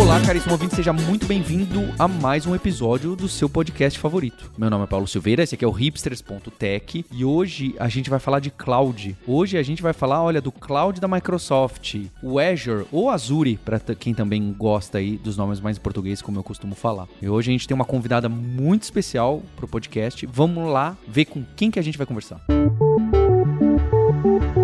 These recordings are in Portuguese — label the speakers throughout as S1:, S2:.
S1: Olá, caríssimo ouvinte, seja muito bem-vindo a mais um episódio do seu podcast favorito. Meu nome é Paulo Silveira, esse aqui é o hipsters.tech e hoje a gente vai falar de cloud. Hoje a gente vai falar, olha, do cloud da Microsoft, o Azure ou Azure, para quem também gosta aí dos nomes mais em português, como eu costumo falar. E hoje a gente tem uma convidada muito especial pro podcast. Vamos lá ver com quem que a gente vai conversar. Música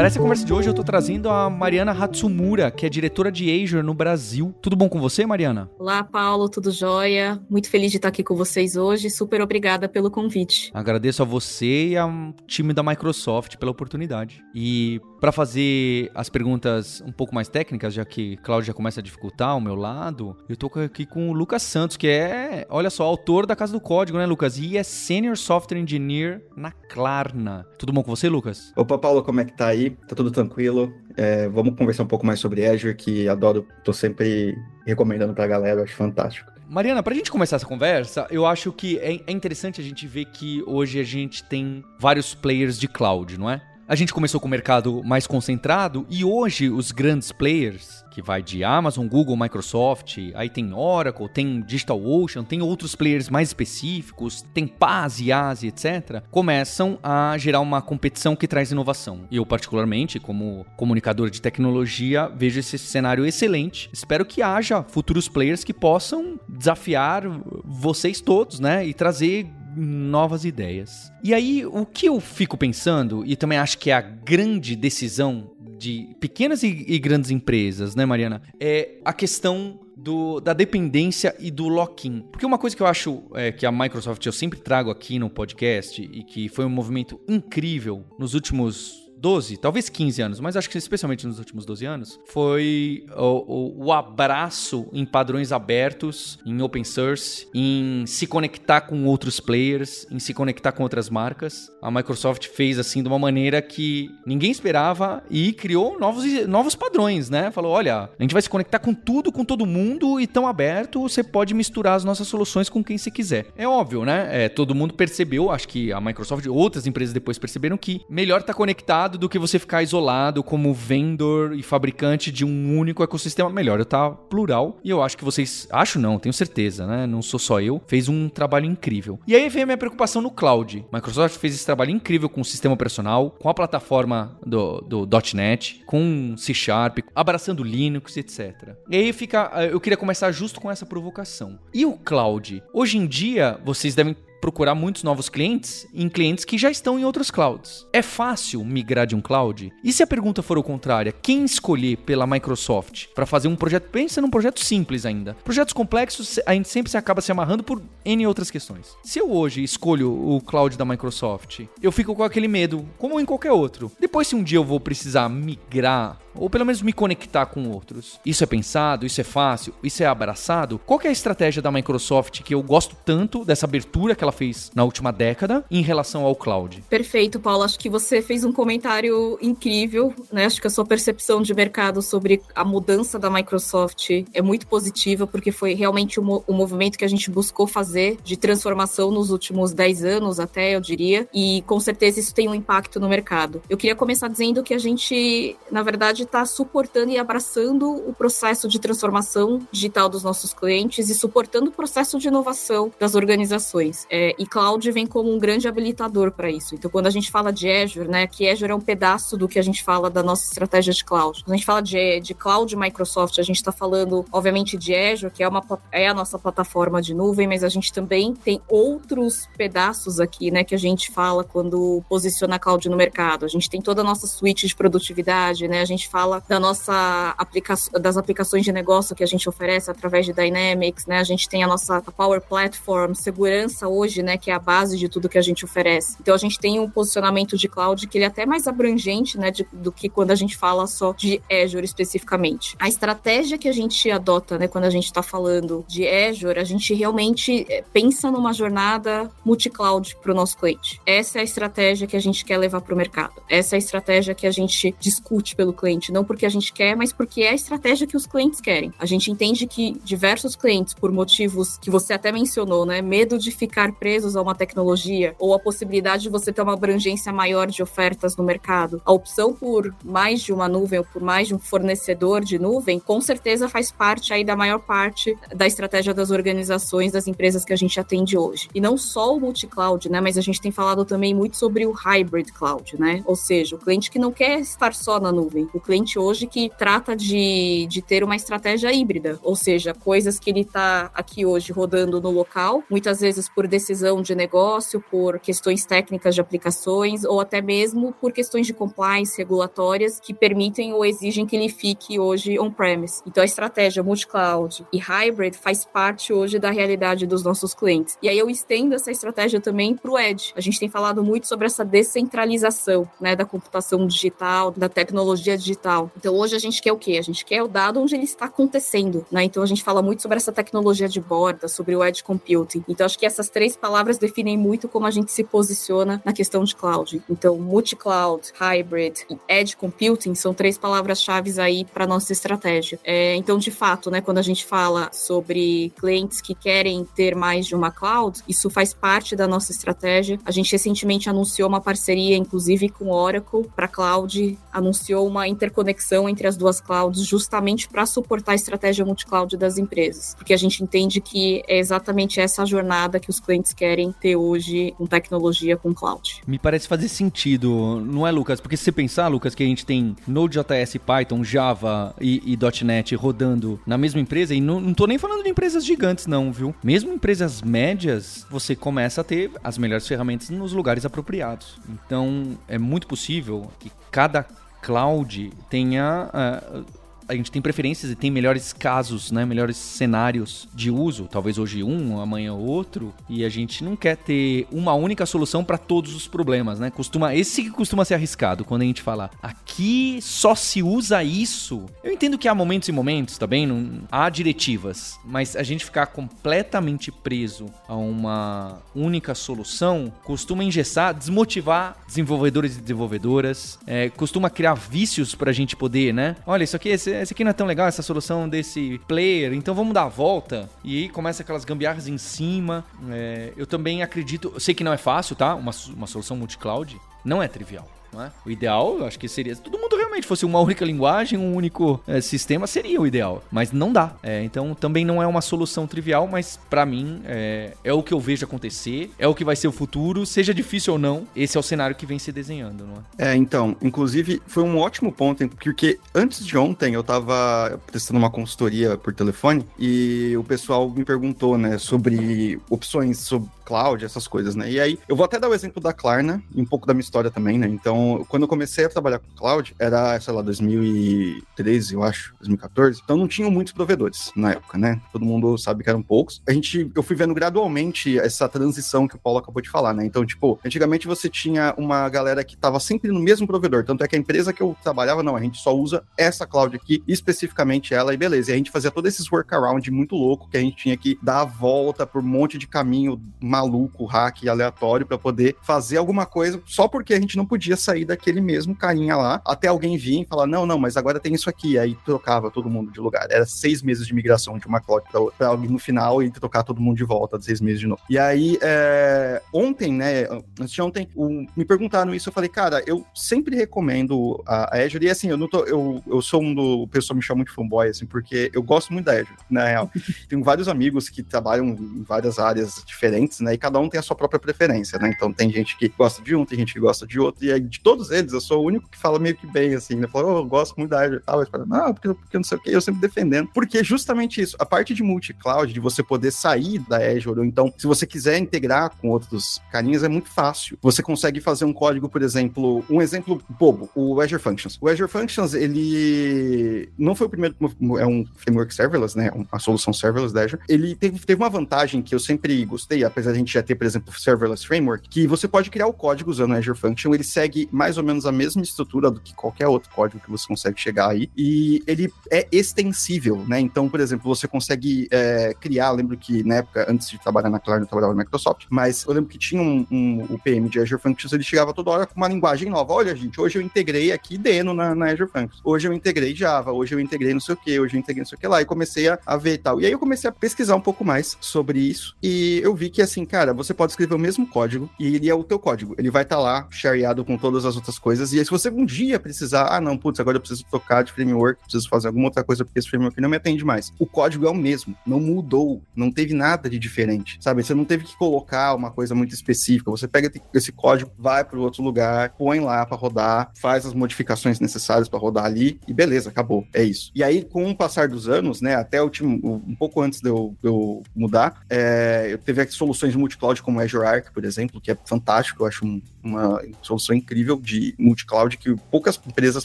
S1: Para essa conversa de hoje, eu tô trazendo a Mariana Hatsumura, que é diretora de Azure no Brasil. Tudo bom com você, Mariana?
S2: Olá, Paulo, tudo jóia? Muito feliz de estar aqui com vocês hoje. Super obrigada pelo convite.
S1: Agradeço a você e ao time da Microsoft pela oportunidade. E para fazer as perguntas um pouco mais técnicas, já que Cláudio já começa a dificultar o meu lado, eu tô aqui com o Lucas Santos, que é, olha só, autor da Casa do Código, né, Lucas? E é Senior Software Engineer na Klarna. Tudo bom com você, Lucas?
S3: Opa, Paulo, como é que tá aí? Tá tudo tranquilo? É, vamos conversar um pouco mais sobre Azure, que adoro, tô sempre recomendando pra galera, acho fantástico.
S1: Mariana, pra gente começar essa conversa, eu acho que é, é interessante a gente ver que hoje a gente tem vários players de cloud, não é? A gente começou com o mercado mais concentrado e hoje os grandes players, que vai de Amazon, Google, Microsoft, aí tem Oracle, tem DigitalOcean, tem outros players mais específicos, tem Paz, IaaS, etc., começam a gerar uma competição que traz inovação. Eu, particularmente, como comunicador de tecnologia, vejo esse cenário excelente. Espero que haja futuros players que possam desafiar vocês todos, né, e trazer novas ideias. E aí, o que eu fico pensando, e também acho que é a grande decisão de pequenas e, e grandes empresas, né, Mariana? É a questão do, da dependência e do lock-in. Porque uma coisa que eu acho é, que a Microsoft eu sempre trago aqui no podcast e que foi um movimento incrível nos últimos 12, talvez 15 anos, mas acho que especialmente nos últimos 12 anos, foi o, o, o, abraço em padrões abertos, em open source, em se conectar com outros players, em se conectar com outras marcas. A Microsoft fez assim de uma maneira que ninguém esperava e criou novos, novos padrões, né? Falou: olha, a gente vai se conectar com tudo, com todo mundo e tão aberto, você pode misturar as nossas soluções com quem você quiser. É óbvio, né? É, todo mundo percebeu, acho que a Microsoft e outras empresas depois perceberam que melhor estar tá conectado do que você ficar isolado como vendedor e fabricante de um único ecossistema. Melhor eu tá plural. E eu acho que vocês. Acho não, tenho certeza, né? Não sou só eu. Fez um trabalho incrível. E aí vem a minha preocupação no cloud. Microsoft fez esse trabalho incrível com o sistema operacional, com a plataforma do, do .NET, com C Sharp, abraçando Linux, etc. E aí fica. Eu queria começar justo com essa provocação. E o cloud? Hoje em dia, vocês devem procurar muitos novos clientes em clientes que já estão em outros clouds. É fácil migrar de um cloud? E se a pergunta for o contrária, quem escolher pela Microsoft para fazer um projeto? Pensa num projeto simples ainda. Projetos complexos a gente sempre se acaba se amarrando por N outras questões. Se eu hoje escolho o cloud da Microsoft, eu fico com aquele medo, como em qualquer outro. Depois, se um dia eu vou precisar migrar ou pelo menos me conectar com outros. Isso é pensado, isso é fácil, isso é abraçado. Qual é a estratégia da Microsoft que eu gosto tanto dessa abertura que ela fez na última década em relação ao cloud?
S2: Perfeito, Paulo. Acho que você fez um comentário incrível, né? Acho que a sua percepção de mercado sobre a mudança da Microsoft é muito positiva, porque foi realmente o, o movimento que a gente buscou fazer de transformação nos últimos 10 anos, até eu diria, e com certeza isso tem um impacto no mercado. Eu queria começar dizendo que a gente, na verdade, pode estar tá suportando e abraçando o processo de transformação digital dos nossos clientes e suportando o processo de inovação das organizações. É, e cloud vem como um grande habilitador para isso. Então, quando a gente fala de Azure, né, que Azure é um pedaço do que a gente fala da nossa estratégia de cloud. Quando a gente fala de, de cloud Microsoft, a gente está falando, obviamente, de Azure, que é, uma, é a nossa plataforma de nuvem, mas a gente também tem outros pedaços aqui, né, que a gente fala quando posiciona a cloud no mercado. A gente tem toda a nossa suite de produtividade, né, a gente fala da nossa aplicação, das aplicações de negócio que a gente oferece através de Dynamics, né? A gente tem a nossa Power Platform, segurança hoje, né? Que é a base de tudo que a gente oferece. Então a gente tem um posicionamento de cloud que ele é até mais abrangente, né? De, do que quando a gente fala só de Azure especificamente. A estratégia que a gente adota, né? Quando a gente está falando de Azure, a gente realmente é, pensa numa jornada multi-cloud para o nosso cliente. Essa é a estratégia que a gente quer levar para o mercado. Essa é a estratégia que a gente discute pelo cliente realmente não porque a gente quer, mas porque é a estratégia que os clientes querem. A gente entende que diversos clientes, por motivos que você até mencionou, né, medo de ficar presos a uma tecnologia ou a possibilidade de você ter uma abrangência maior de ofertas no mercado, a opção por mais de uma nuvem ou por mais de um fornecedor de nuvem, com certeza faz parte aí da maior parte da estratégia das organizações, das empresas que a gente atende hoje. E não só o multi-cloud, né, mas a gente tem falado também muito sobre o hybrid cloud, né? Ou seja, o cliente que não quer estar só na nuvem, o cliente hoje que trata de, de ter uma estratégia híbrida, ou seja, coisas que ele está aqui hoje rodando no local, muitas vezes por decisão de negócio, por questões técnicas de aplicações ou até mesmo por questões de compliance regulatórias que permitem ou exigem que ele fique hoje on-premise. Então a estratégia multi-cloud e hybrid faz parte hoje da realidade dos nossos clientes. E aí eu estendo essa estratégia também para o Edge. A gente tem falado muito sobre essa descentralização né, da computação digital, da tecnologia digital. Então hoje a gente quer o quê? A gente quer o dado onde ele está acontecendo. Né? Então a gente fala muito sobre essa tecnologia de borda, sobre o Edge Computing. Então acho que essas três palavras definem muito como a gente se posiciona na questão de cloud. Então multi-cloud, hybrid e Edge Computing são três palavras-chave aí para nossa estratégia. É, então de fato, né, quando a gente fala sobre clientes que querem ter mais de uma cloud, isso faz parte da nossa estratégia. A gente recentemente anunciou uma parceria, inclusive, com Oracle para cloud, anunciou uma interconexão entre as duas clouds, justamente para suportar a estratégia multi-cloud das empresas, porque a gente entende que é exatamente essa jornada que os clientes querem ter hoje com tecnologia com cloud.
S1: Me parece fazer sentido, não é, Lucas? Porque se você pensar, Lucas, que a gente tem Node.js, Python, Java e, e .NET rodando na mesma empresa, e não, não tô nem falando de empresas gigantes, não, viu? Mesmo empresas médias, você começa a ter as melhores ferramentas nos lugares apropriados. Então, é muito possível que cada cloud tenha uh, a gente tem preferências e tem melhores casos, né? Melhores cenários de uso. Talvez hoje um, amanhã outro. E a gente não quer ter uma única solução para todos os problemas, né? Costuma, esse que costuma ser arriscado quando a gente fala aqui só se usa isso. Eu entendo que há momentos e momentos, tá? Não, há diretivas, mas a gente ficar completamente preso a uma única solução costuma engessar, desmotivar desenvolvedores e desenvolvedoras, é, costuma criar vícios para a gente poder, né? Olha, isso aqui, esse, esse aqui não é tão legal, essa solução desse player, então vamos dar a volta. E aí começa aquelas gambiarras em cima. É, eu também acredito, eu sei que não é fácil, tá? Uma, uma solução multi-cloud não é trivial. É? O ideal, eu acho que seria se todo mundo realmente fosse uma única linguagem, um único é, sistema, seria o ideal. Mas não dá. É, então também não é uma solução trivial, mas para mim é, é, o que eu vejo acontecer, é o que vai ser o futuro, seja difícil ou não, esse é o cenário que vem se desenhando, não
S3: é? É, então, inclusive foi um ótimo ponto, porque antes de ontem eu tava prestando uma consultoria por telefone e o pessoal me perguntou, né, sobre opções sobre cloud, essas coisas, né? E aí, eu vou até dar o exemplo da Klarna, e um pouco da minha história também, né? Então, quando eu comecei a trabalhar com cloud, era, sei lá, 2013, eu acho, 2014. Então, não tinham muitos provedores na época, né? Todo mundo sabe que eram poucos. A gente, eu fui vendo gradualmente essa transição que o Paulo acabou de falar, né? Então, tipo, antigamente você tinha uma galera que tava sempre no mesmo provedor. Tanto é que a empresa que eu trabalhava, não, a gente só usa essa cloud aqui, especificamente ela, e beleza. E a gente fazia todos esses workaround muito louco que a gente tinha que dar a volta por um monte de caminho maluco, hack aleatório para poder fazer alguma coisa só porque a gente não podia sair daquele mesmo carinha lá até alguém vir e falar: não, não, mas agora tem isso aqui. Aí trocava todo mundo de lugar. Era seis meses de migração de uma cloud para outra, no final e trocar todo mundo de volta, de seis meses de novo. E aí, é... ontem, né, antes de ontem, o... me perguntaram isso. Eu falei, cara, eu sempre recomendo a Azure. E assim, eu não tô, eu, eu sou um do. O pessoal me chama muito fanboy, assim, porque eu gosto muito da Azure, na real. Tenho vários amigos que trabalham em várias áreas diferentes, né? né? E cada um tem a sua própria preferência, né? Então tem gente que gosta de um, tem gente que gosta de outro, e aí de todos eles eu sou o único que fala meio que bem, assim, né? Fala, oh, eu gosto muito da Azure e tal, mas fala, não, porque, porque não sei o que, eu sempre defendendo. Porque é justamente isso, a parte de multi-cloud, de você poder sair da Azure, ou então, se você quiser integrar com outros carinhas, é muito fácil. Você consegue fazer um código, por exemplo, um exemplo bobo, o Azure Functions. O Azure Functions, ele não foi o primeiro, é um framework serverless, né? Uma solução serverless da Azure. Ele teve, teve uma vantagem que eu sempre gostei, apesar de gente já ter, por exemplo, Serverless Framework, que você pode criar o código usando o Azure Function, ele segue mais ou menos a mesma estrutura do que qualquer outro código que você consegue chegar aí. E ele é extensível, né? Então, por exemplo, você consegue é, criar, lembro que na época, antes de trabalhar na Klarna, eu trabalhava na Microsoft, mas eu lembro que tinha um, um, o PM de Azure Functions, ele chegava toda hora com uma linguagem nova. Olha, gente, hoje eu integrei aqui Deno na, na Azure Functions. Hoje eu integrei Java, hoje eu integrei não sei o que, hoje eu integrei não sei o que lá. E comecei a, a ver e tal. E aí eu comecei a pesquisar um pouco mais sobre isso. E eu vi que, assim, cara, você pode escrever o mesmo código e ele é o teu código. Ele vai estar tá lá, shareado com todas as outras coisas. E aí, se você um dia precisar, ah, não, putz, agora eu preciso tocar de framework, preciso fazer alguma outra coisa porque esse framework não me atende mais. O código é o mesmo, não mudou, não teve nada de diferente, sabe? Você não teve que colocar uma coisa muito específica. Você pega esse código, vai para outro lugar, põe lá para rodar, faz as modificações necessárias para rodar ali e beleza, acabou. É isso. E aí, com o passar dos anos, né, até o último, um pouco antes de eu, de eu mudar, é, eu teve aqui soluções multicloud como Azure Arc, por exemplo, que é fantástico, eu acho um, uma solução incrível de multicloud que poucas empresas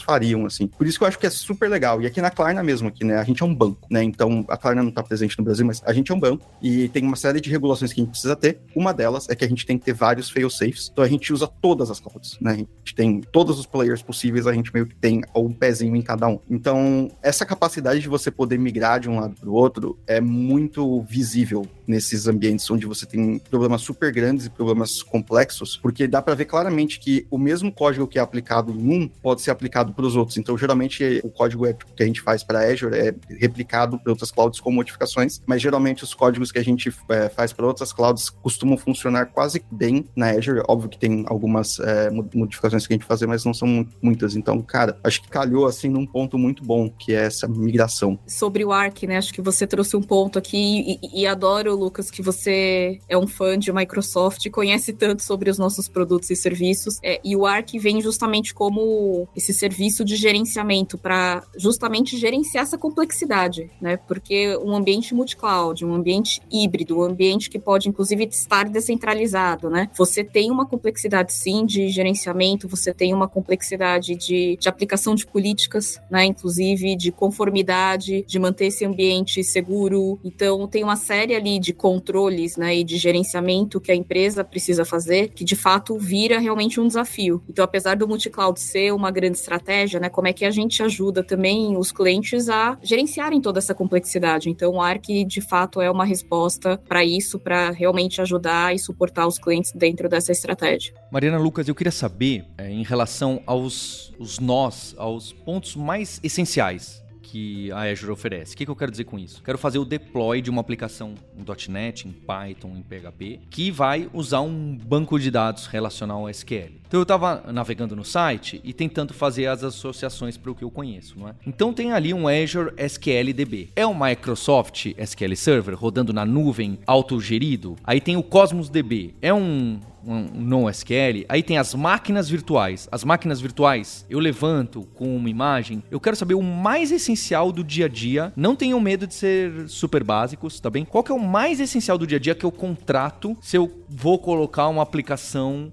S3: fariam, assim. Por isso que eu acho que é super legal. E aqui na Klarna mesmo, aqui, né, a gente é um banco, né, então a Klarna não está presente no Brasil, mas a gente é um banco e tem uma série de regulações que a gente precisa ter. Uma delas é que a gente tem que ter vários fail-safes, então a gente usa todas as clouds, né, a gente tem todos os players possíveis, a gente meio que tem um pezinho em cada um. Então, essa capacidade de você poder migrar de um lado para o outro é muito visível nesses ambientes onde você tem problemas super grandes e problemas complexos, porque dá para ver claramente que o mesmo código que é aplicado em um pode ser aplicado para os outros. Então, geralmente, o código é, que a gente faz para Azure é replicado para outras clouds com modificações, mas geralmente os códigos que a gente é, faz para outras clouds costumam funcionar quase bem na Azure. Óbvio que tem algumas é, modificações que a gente fazer, mas não são muitas. Então, cara, acho que calhou assim num ponto muito bom, que é essa migração.
S2: Sobre o Arc, né? Acho que você trouxe um ponto aqui e, e adoro, Lucas, que você é um fã de Microsoft conhece tanto sobre os nossos produtos e serviços. É, e o Arc vem justamente como esse serviço de gerenciamento para justamente gerenciar essa complexidade, né? Porque um ambiente multi-cloud, um ambiente híbrido, um ambiente que pode inclusive estar descentralizado, né? Você tem uma complexidade sim de gerenciamento, você tem uma complexidade de, de aplicação de políticas, né? Inclusive de conformidade, de manter esse ambiente seguro. Então tem uma série ali de controles, né? E de gerenciamento que a empresa precisa fazer, que de fato vira realmente um desafio. Então, apesar do multi-cloud ser uma grande estratégia, né? Como é que a gente ajuda também os clientes a gerenciarem toda essa complexidade? Então, o Arc de fato é uma resposta para isso, para realmente ajudar e suportar os clientes dentro dessa estratégia.
S1: Mariana Lucas, eu queria saber é, em relação aos os nós, aos pontos mais essenciais que a Azure oferece. O que, que, eu quero dizer com isso? Quero fazer o deploy de uma aplicação em .NET, em Python, em PHP, que vai usar um banco de dados relacional ao SQL. Então eu estava navegando no site e tentando fazer as associações para o que eu conheço, não é? Então tem ali um Azure SQL DB. É um Microsoft SQL Server rodando na nuvem autogerido. Aí tem o Cosmos DB. É um um NoSQL, aí tem as máquinas virtuais. As máquinas virtuais eu levanto com uma imagem. Eu quero saber o mais essencial do dia a dia. Não tenham medo de ser super básicos, tá bem? Qual que é o mais essencial do dia a dia que eu contrato se eu vou colocar uma aplicação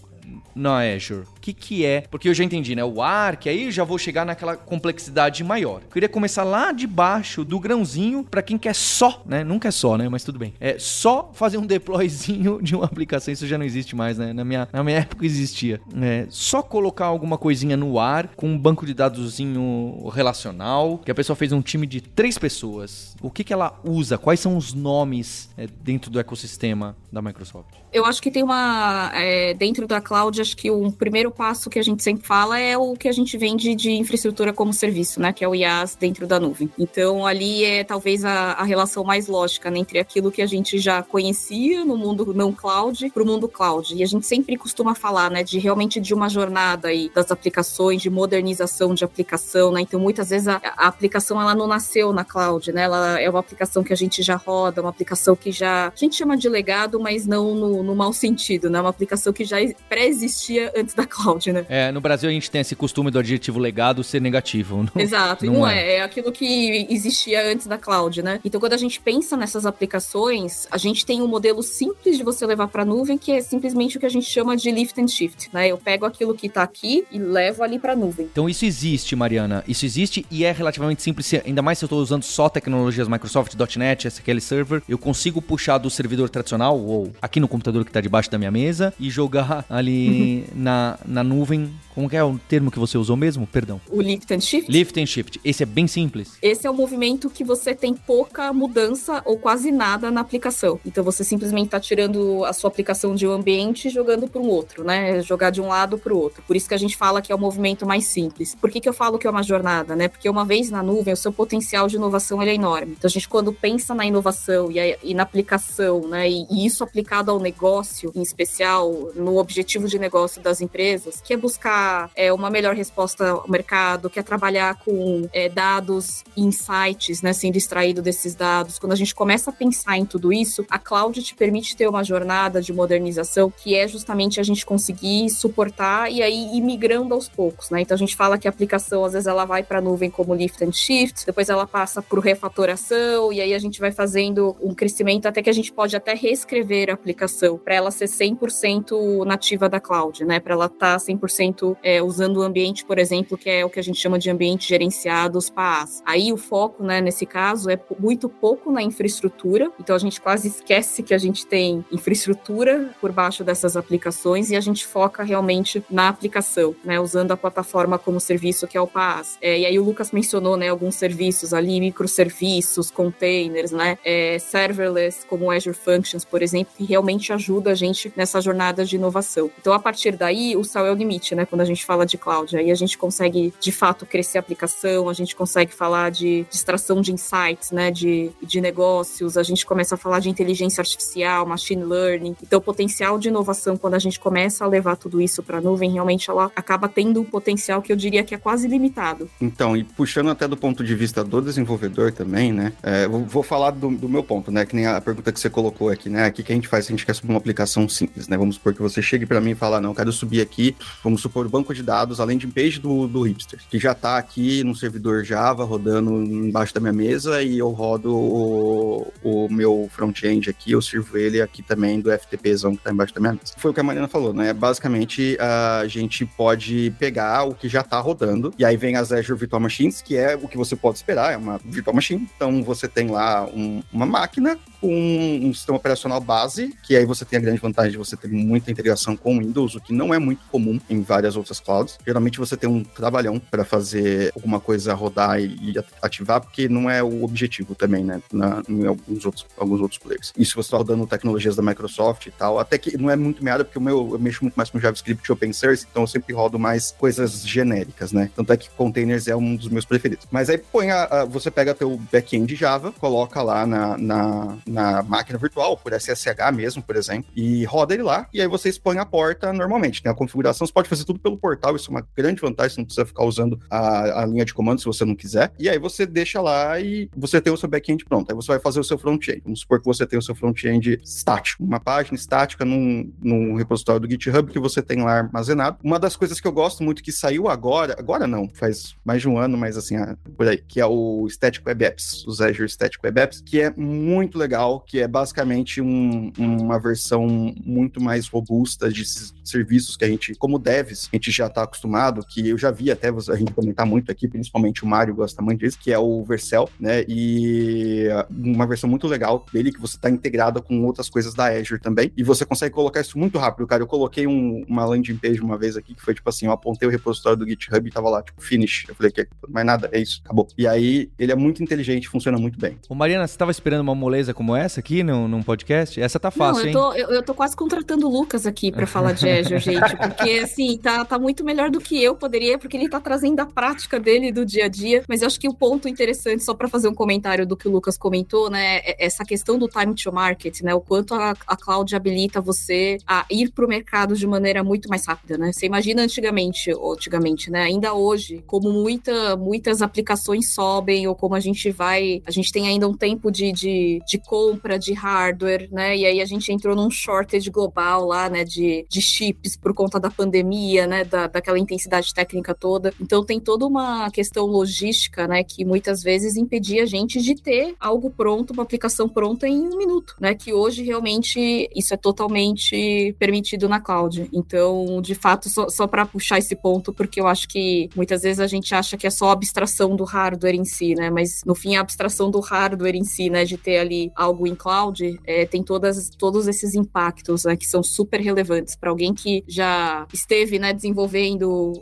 S1: na Azure? Que, que é? Porque eu já entendi, né? O Arc, aí já vou chegar naquela complexidade maior. Eu queria começar lá de baixo, do grãozinho, para quem quer só, né? Nunca é só, né? Mas tudo bem. É só fazer um deployzinho de uma aplicação. Isso já não existe mais, né? Na minha, na minha época existia. É, só colocar alguma coisinha no ar com um banco de dadosinho relacional, que a pessoa fez um time de três pessoas. O que, que ela usa? Quais são os nomes é, dentro do ecossistema da Microsoft?
S2: Eu acho que tem uma. É, dentro da cloud, acho que um primeiro passo que a gente sempre fala é o que a gente vende de infraestrutura como serviço, né? Que é o IaaS dentro da nuvem. Então, ali é talvez a, a relação mais lógica né, entre aquilo que a gente já conhecia no mundo não cloud para o mundo cloud. E a gente sempre costuma falar, né? De realmente de uma jornada aí das aplicações, de modernização de aplicação, né? Então, muitas vezes a, a aplicação ela não nasceu na cloud, né? Ela é uma aplicação que a gente já roda, uma aplicação que já. A gente chama de legado, mas não no no, mau sentido, né? Uma aplicação que já pré-existia antes da cloud, né?
S1: É, no Brasil a gente tem esse costume do adjetivo legado ser negativo.
S2: Não, Exato, não, não é. é. É aquilo que existia antes da cloud, né? Então, quando a gente pensa nessas aplicações, a gente tem um modelo simples de você levar para nuvem, que é simplesmente o que a gente chama de lift and shift, né? Eu pego aquilo que tá aqui e levo ali para nuvem.
S1: Então, isso existe, Mariana. Isso existe e é relativamente simples, ainda mais se eu estou usando só tecnologias Microsoft, .NET, SQL Server, eu consigo puxar do servidor tradicional ou aqui no computador computador que está debaixo da minha mesa e jogar ali na, na nuvem como é o termo que você usou mesmo? Perdão.
S2: O lift and shift?
S1: Lift and shift. Esse é bem simples.
S2: Esse é um movimento que você tem pouca mudança ou quase nada na aplicação. Então você simplesmente está tirando a sua aplicação de um ambiente e jogando para um outro, né? Jogar de um lado para o outro. Por isso que a gente fala que é o movimento mais simples. Por que, que eu falo que é uma jornada, né? Porque uma vez na nuvem, o seu potencial de inovação é enorme. Então a gente, quando pensa na inovação e, a, e na aplicação, né? E, e isso aplicado ao negócio, em especial, no objetivo de negócio das empresas, que é buscar é, uma melhor resposta ao mercado, quer trabalhar com é, dados, insights, né, sendo extraído desses dados. Quando a gente começa a pensar em tudo isso, a cloud te permite ter uma jornada de modernização que é justamente a gente conseguir suportar e aí ir migrando aos poucos, né? Então a gente fala que a aplicação às vezes ela vai para a nuvem como lift and shift, depois ela passa por refatoração e aí a gente vai fazendo um crescimento até que a gente pode até reescrever a aplicação para ela ser 100% nativa da cloud, né? Para ela estar tá 100% é, usando o ambiente, por exemplo, que é o que a gente chama de ambiente gerenciado, os PaaS. Aí o foco, né, nesse caso, é muito pouco na infraestrutura, então a gente quase esquece que a gente tem infraestrutura por baixo dessas aplicações e a gente foca realmente na aplicação, né, usando a plataforma como serviço que é o PaaS. É, e aí o Lucas mencionou, né, alguns serviços ali, microserviços, containers, né, é, serverless, como Azure Functions, por exemplo, que realmente ajuda a gente nessa jornada de inovação. Então, a partir daí, o é o limite, né, quando a gente fala de cloud. Aí a gente consegue, de fato, crescer a aplicação, a gente consegue falar de, extração de insights, né, de, de negócios, a gente começa a falar de inteligência artificial, machine learning. Então, o potencial de inovação, quando a gente começa a levar tudo isso para a nuvem, realmente ela acaba tendo um potencial que eu diria que é quase limitado.
S3: Então, e puxando até do ponto de vista do desenvolvedor também, né, é, vou, falar do, do, meu ponto, né, que nem a pergunta que você colocou aqui, né, o que a gente faz se a gente quer subir uma aplicação simples, né, vamos supor que você chegue para mim e fala, não, quero subir aqui, vamos supor, banco de dados, além de page do, do Hipster, que já está aqui no servidor Java, rodando embaixo da minha mesa, e eu rodo o, o meu front-end aqui, eu sirvo ele aqui também do FTPzão que está embaixo da minha mesa. Foi o que a Mariana falou, né? Basicamente, a gente pode pegar o que já está rodando, e aí vem as Azure Virtual Machines, que é o que você pode esperar, é uma virtual machine. Então, você tem lá um, uma máquina com um sistema operacional base, que aí você tem a grande vantagem de você ter muita integração com o Windows, o que não é muito comum em várias outras clouds. Geralmente você tem um trabalhão para fazer alguma coisa rodar e, e, ativar, porque não é o objetivo também, né? Na, em alguns outros, alguns outros players. Isso você está rodando tecnologias da Microsoft e tal, até que não é muito área, porque o meu, eu mexo muito mais com JavaScript e open source, então eu sempre rodo mais coisas genéricas, né? Tanto é que containers é um dos meus preferidos. Mas aí põe a, a você pega teu back-end Java, coloca lá na, na na máquina virtual, por SSH mesmo, por exemplo, e roda ele lá, e aí você expõe a porta normalmente. Né? a configuração, você pode fazer tudo pelo portal, isso é uma grande vantagem, você não precisa ficar usando a, a linha de comando se você não quiser. E aí você deixa lá e você tem o seu back-end pronto. Aí você vai fazer o seu front-end. Vamos supor que você tem o seu front-end estático, uma página estática num, num repositório do GitHub que você tem lá armazenado. Uma das coisas que eu gosto muito que saiu agora, agora não, faz mais de um ano, mas assim, ah, por aí, que é o Static Web Apps, os Azure Static Web Apps, que é muito legal que é basicamente um, uma versão muito mais robusta de serviços que a gente, como devs, a gente já está acostumado, que eu já vi até a gente comentar muito aqui, principalmente o Mário gosta muito disso, que é o Vercel, né? E uma versão muito legal dele, que você está integrada com outras coisas da Azure também, e você consegue colocar isso muito rápido, cara. Eu coloquei um, uma landing page uma vez aqui, que foi tipo assim, eu apontei o repositório do GitHub e tava lá, tipo, finish. Eu falei que mais nada, é isso, acabou. E aí, ele é muito inteligente, funciona muito bem.
S1: Ô Mariana, você estava esperando uma moleza como essa aqui no, num podcast? Essa tá fácil,
S2: Não, eu tô,
S1: hein?
S2: Eu, eu tô quase contratando o Lucas aqui para falar de Azure, gente, porque assim, tá, tá muito melhor do que eu poderia, porque ele tá trazendo a prática dele do dia a dia. Mas eu acho que o ponto interessante, só para fazer um comentário do que o Lucas comentou, né, é essa questão do time to market, né, o quanto a, a cloud habilita você a ir para o mercado de maneira muito mais rápida, né? Você imagina antigamente, antigamente, né, ainda hoje, como muita, muitas aplicações sobem, ou como a gente vai, a gente tem ainda um tempo de, de, de compra de hardware, né? E aí a gente entrou num shortage global lá, né, de, de chips por conta da pandemia, né, da, daquela intensidade técnica toda. Então tem toda uma questão logística, né, que muitas vezes impedia a gente de ter algo pronto, uma aplicação pronta em um minuto, né? Que hoje realmente isso é totalmente permitido na cloud. Então, de fato, só, só para puxar esse ponto, porque eu acho que muitas vezes a gente acha que é só a abstração do hardware em si, né? Mas no fim a abstração do hardware em si, né, de ter ali algo em cloud, é, tem todas, todos esses impactos, né, que são super relevantes para alguém que já esteve, né, desenvolvendo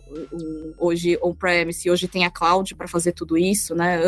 S2: hoje on-premise, hoje tem a cloud para fazer tudo isso, né?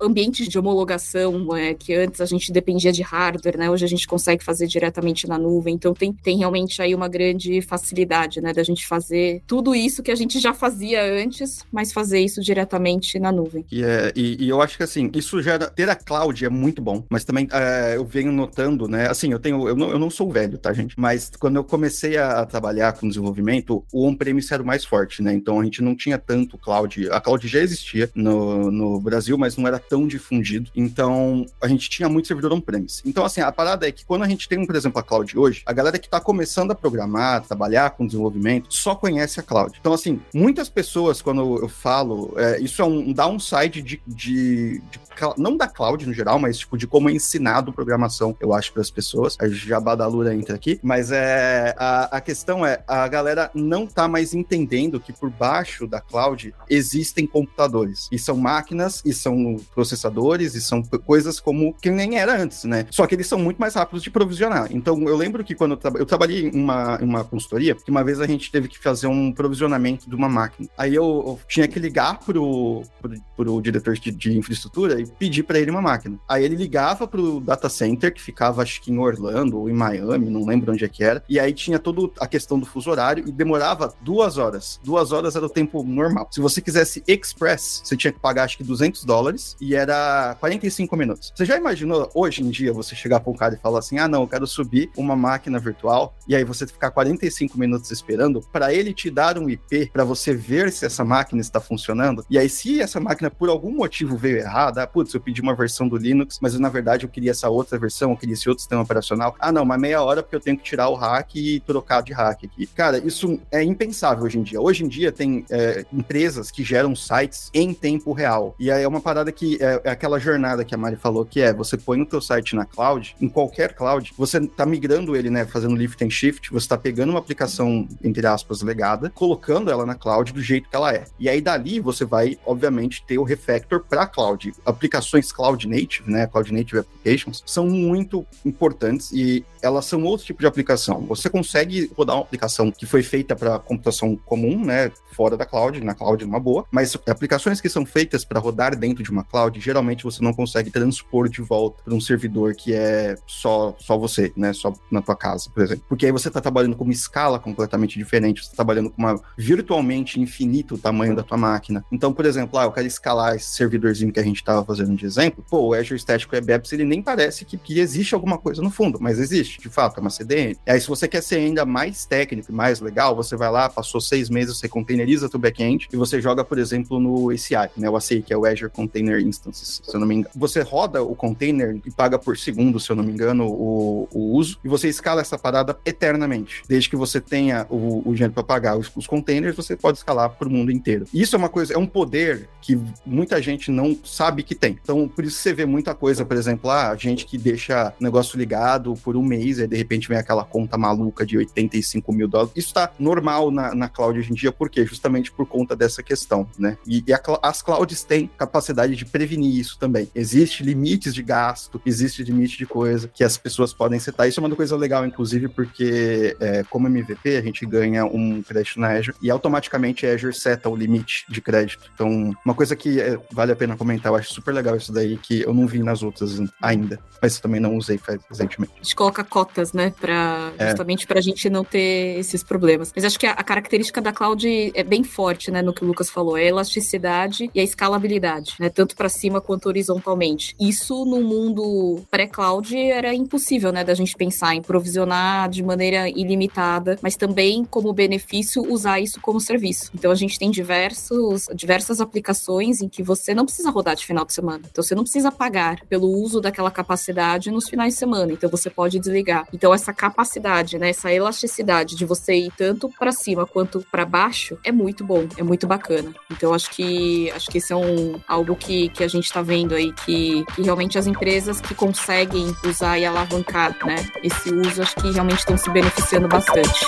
S2: Ambientes de homologação é, que antes a gente dependia de hardware, né? Hoje a gente consegue fazer diretamente na nuvem. Então tem, tem realmente aí uma grande facilidade, né, da gente fazer tudo isso que a gente já fazia antes, mas fazer isso diretamente na nuvem.
S3: E, é, e, e eu acho que assim, isso já ter a cloud é muito bom, mas também é, eu venho notando, né? Assim, eu tenho, eu não, eu não sou velho, tá, gente? Mas quando eu comecei a trabalhar com desenvolvimento, o on-premise era o mais forte, né? Então a gente não tinha tanto cloud. A cloud já existia no, no Brasil, mas não era tão difundido. Então a gente tinha muito servidor on-premise. Então, assim, a parada é que quando a gente tem, por exemplo, a cloud hoje, a galera que está começando a programar, trabalhar com desenvolvimento, só conhece a cloud. Então, assim, muitas pessoas, quando eu falo, é, isso é um downside de, de, de não da cloud no geral, mas tipo de como é ensinado programação, eu acho, para as pessoas. A Jabá da Lura entra aqui, mas é a, a questão é a galera não tá mais entendendo que por baixo da cloud existem computadores e são máquinas e são processadores e são coisas como que nem era antes, né? Só que eles são muito mais rápidos de provisionar. Então eu lembro que quando eu, tra eu trabalhei em uma, em uma consultoria, que uma vez a gente teve que fazer um provisionamento de uma máquina. Aí eu, eu tinha que ligar pro, pro, pro diretor de, de infraestrutura e pedir para ele uma máquina. Aí ele ligava pro data center, que ficava acho que em Orlando ou em Miami, não lembro onde é que era. E aí tinha toda a questão do fuso horário e demorava duas horas. Duas horas era o tempo normal. Se você quisesse express, você tinha que pagar acho que 200 dólares e era 45 minutos. Você já imaginou hoje em dia você chegar para um cara e falar assim: ah, não, eu quero subir uma máquina virtual e aí você ficar 45 minutos esperando para ele te dar um IP para você ver se essa máquina está funcionando? E aí, se essa máquina por algum motivo veio errada, putz, eu pedi uma versão do Linux, mas na verdade eu queria essa outra versão, eu queria esse outro sistema operacional. Ah, não, mas meia hora porque eu tenho que tirar o hack e trocar de hack aqui. Cara, isso é impensável hoje em dia. Hoje em dia tem é, empresas que geram sites em tempo real. E aí é uma parada que é, é, aquela jornada que a Mari falou, que é você põe o teu site na cloud, em qualquer cloud, você tá migrando ele, né, fazendo lift and shift, você tá pegando uma aplicação, entre aspas, legada, colocando ela na cloud do jeito que ela é. E aí dali você vai, obviamente, ter o refactor para cloud. Aplicações cloud native, né, cloud native applications, são muito importantes e elas são outro tipo de aplicação. Você consegue rodar uma aplicação que foi feita para computação comum, né, fora da cloud, na cloud numa boa, mas aplicações que são feitas para rodar dentro de uma cloud, geralmente você não consegue transpor de volta para um servidor que é só só você, né, só na tua casa, por exemplo. Porque aí você está trabalhando com uma escala completamente diferente, você está trabalhando com uma virtualmente infinito o tamanho da tua máquina. Então, por exemplo, ah, eu quero escalar esse servidorzinho que a gente estava fazendo de exemplo. Pô, o Azure Static Web Apps, ele nem parece que, que existe alguma coisa no fundo, mas existe, de fato, é uma CDN. E aí, se você quer ser ainda mais técnico e mais legal, você vai lá, passou seis meses, você containeriza teu back-end e você joga, por exemplo, no ACI, né? O ACI, que é o Azure Container Instances, se eu não me engano. Você roda o container e paga por segundo, se eu não me engano, o, o uso, e você escala essa parada eternamente. Desde que você tenha o, o dinheiro para pagar os, os containers, você pode escalar para o mundo inteiro. Isso é uma coisa, é um poder que muita gente não sabe que tem. Então, por isso você vê muita coisa, por exemplo, ah, gente que deixa o negócio ligado por um mês, e de repente vem aquela conta maluca de 85 mil dólares. Isso está normal na, na cloud hoje em dia, por quê? Justamente por conta dessa questão, né? E, e a, as clouds têm capacidade de prevenir isso também. Existe limites de gasto, existe limite de coisa que as pessoas podem setar. Isso é uma coisa legal, inclusive, porque é, como MVP a gente ganha um crédito na Azure e automaticamente a Azure seta o limite de crédito. Então, uma coisa que é, vale a pena comentar, eu acho super legal isso daí, que eu não vi nas outras ainda, mas também não usei recentemente.
S2: A gente coloca cotas, né, pra, é. justamente para a gente não ter esses problemas. Mas acho que a, a, característica da cloud é bem forte, né, no que o Lucas falou, é a elasticidade e a escalabilidade, né, tanto para cima quanto horizontalmente. Isso no mundo pré-cloud era impossível, né, da gente pensar em provisionar de maneira ilimitada, mas também como benefício usar isso como serviço. Então a gente tem diversos, diversas aplicações em que você não precisa rodar de final de semana. Então você não precisa pagar pelo uso daquela capacidade nos finais de semana. Então você pode desligar. Então essa capacidade, né, essa elasticidade de você ir tanto para cima quanto para baixo é muito bom, é muito bacana. Então acho que acho que isso é um algo que, que a gente está vendo aí que, que realmente as empresas que conseguem usar e alavancar, né, esse uso acho que realmente estão se beneficiando bastante.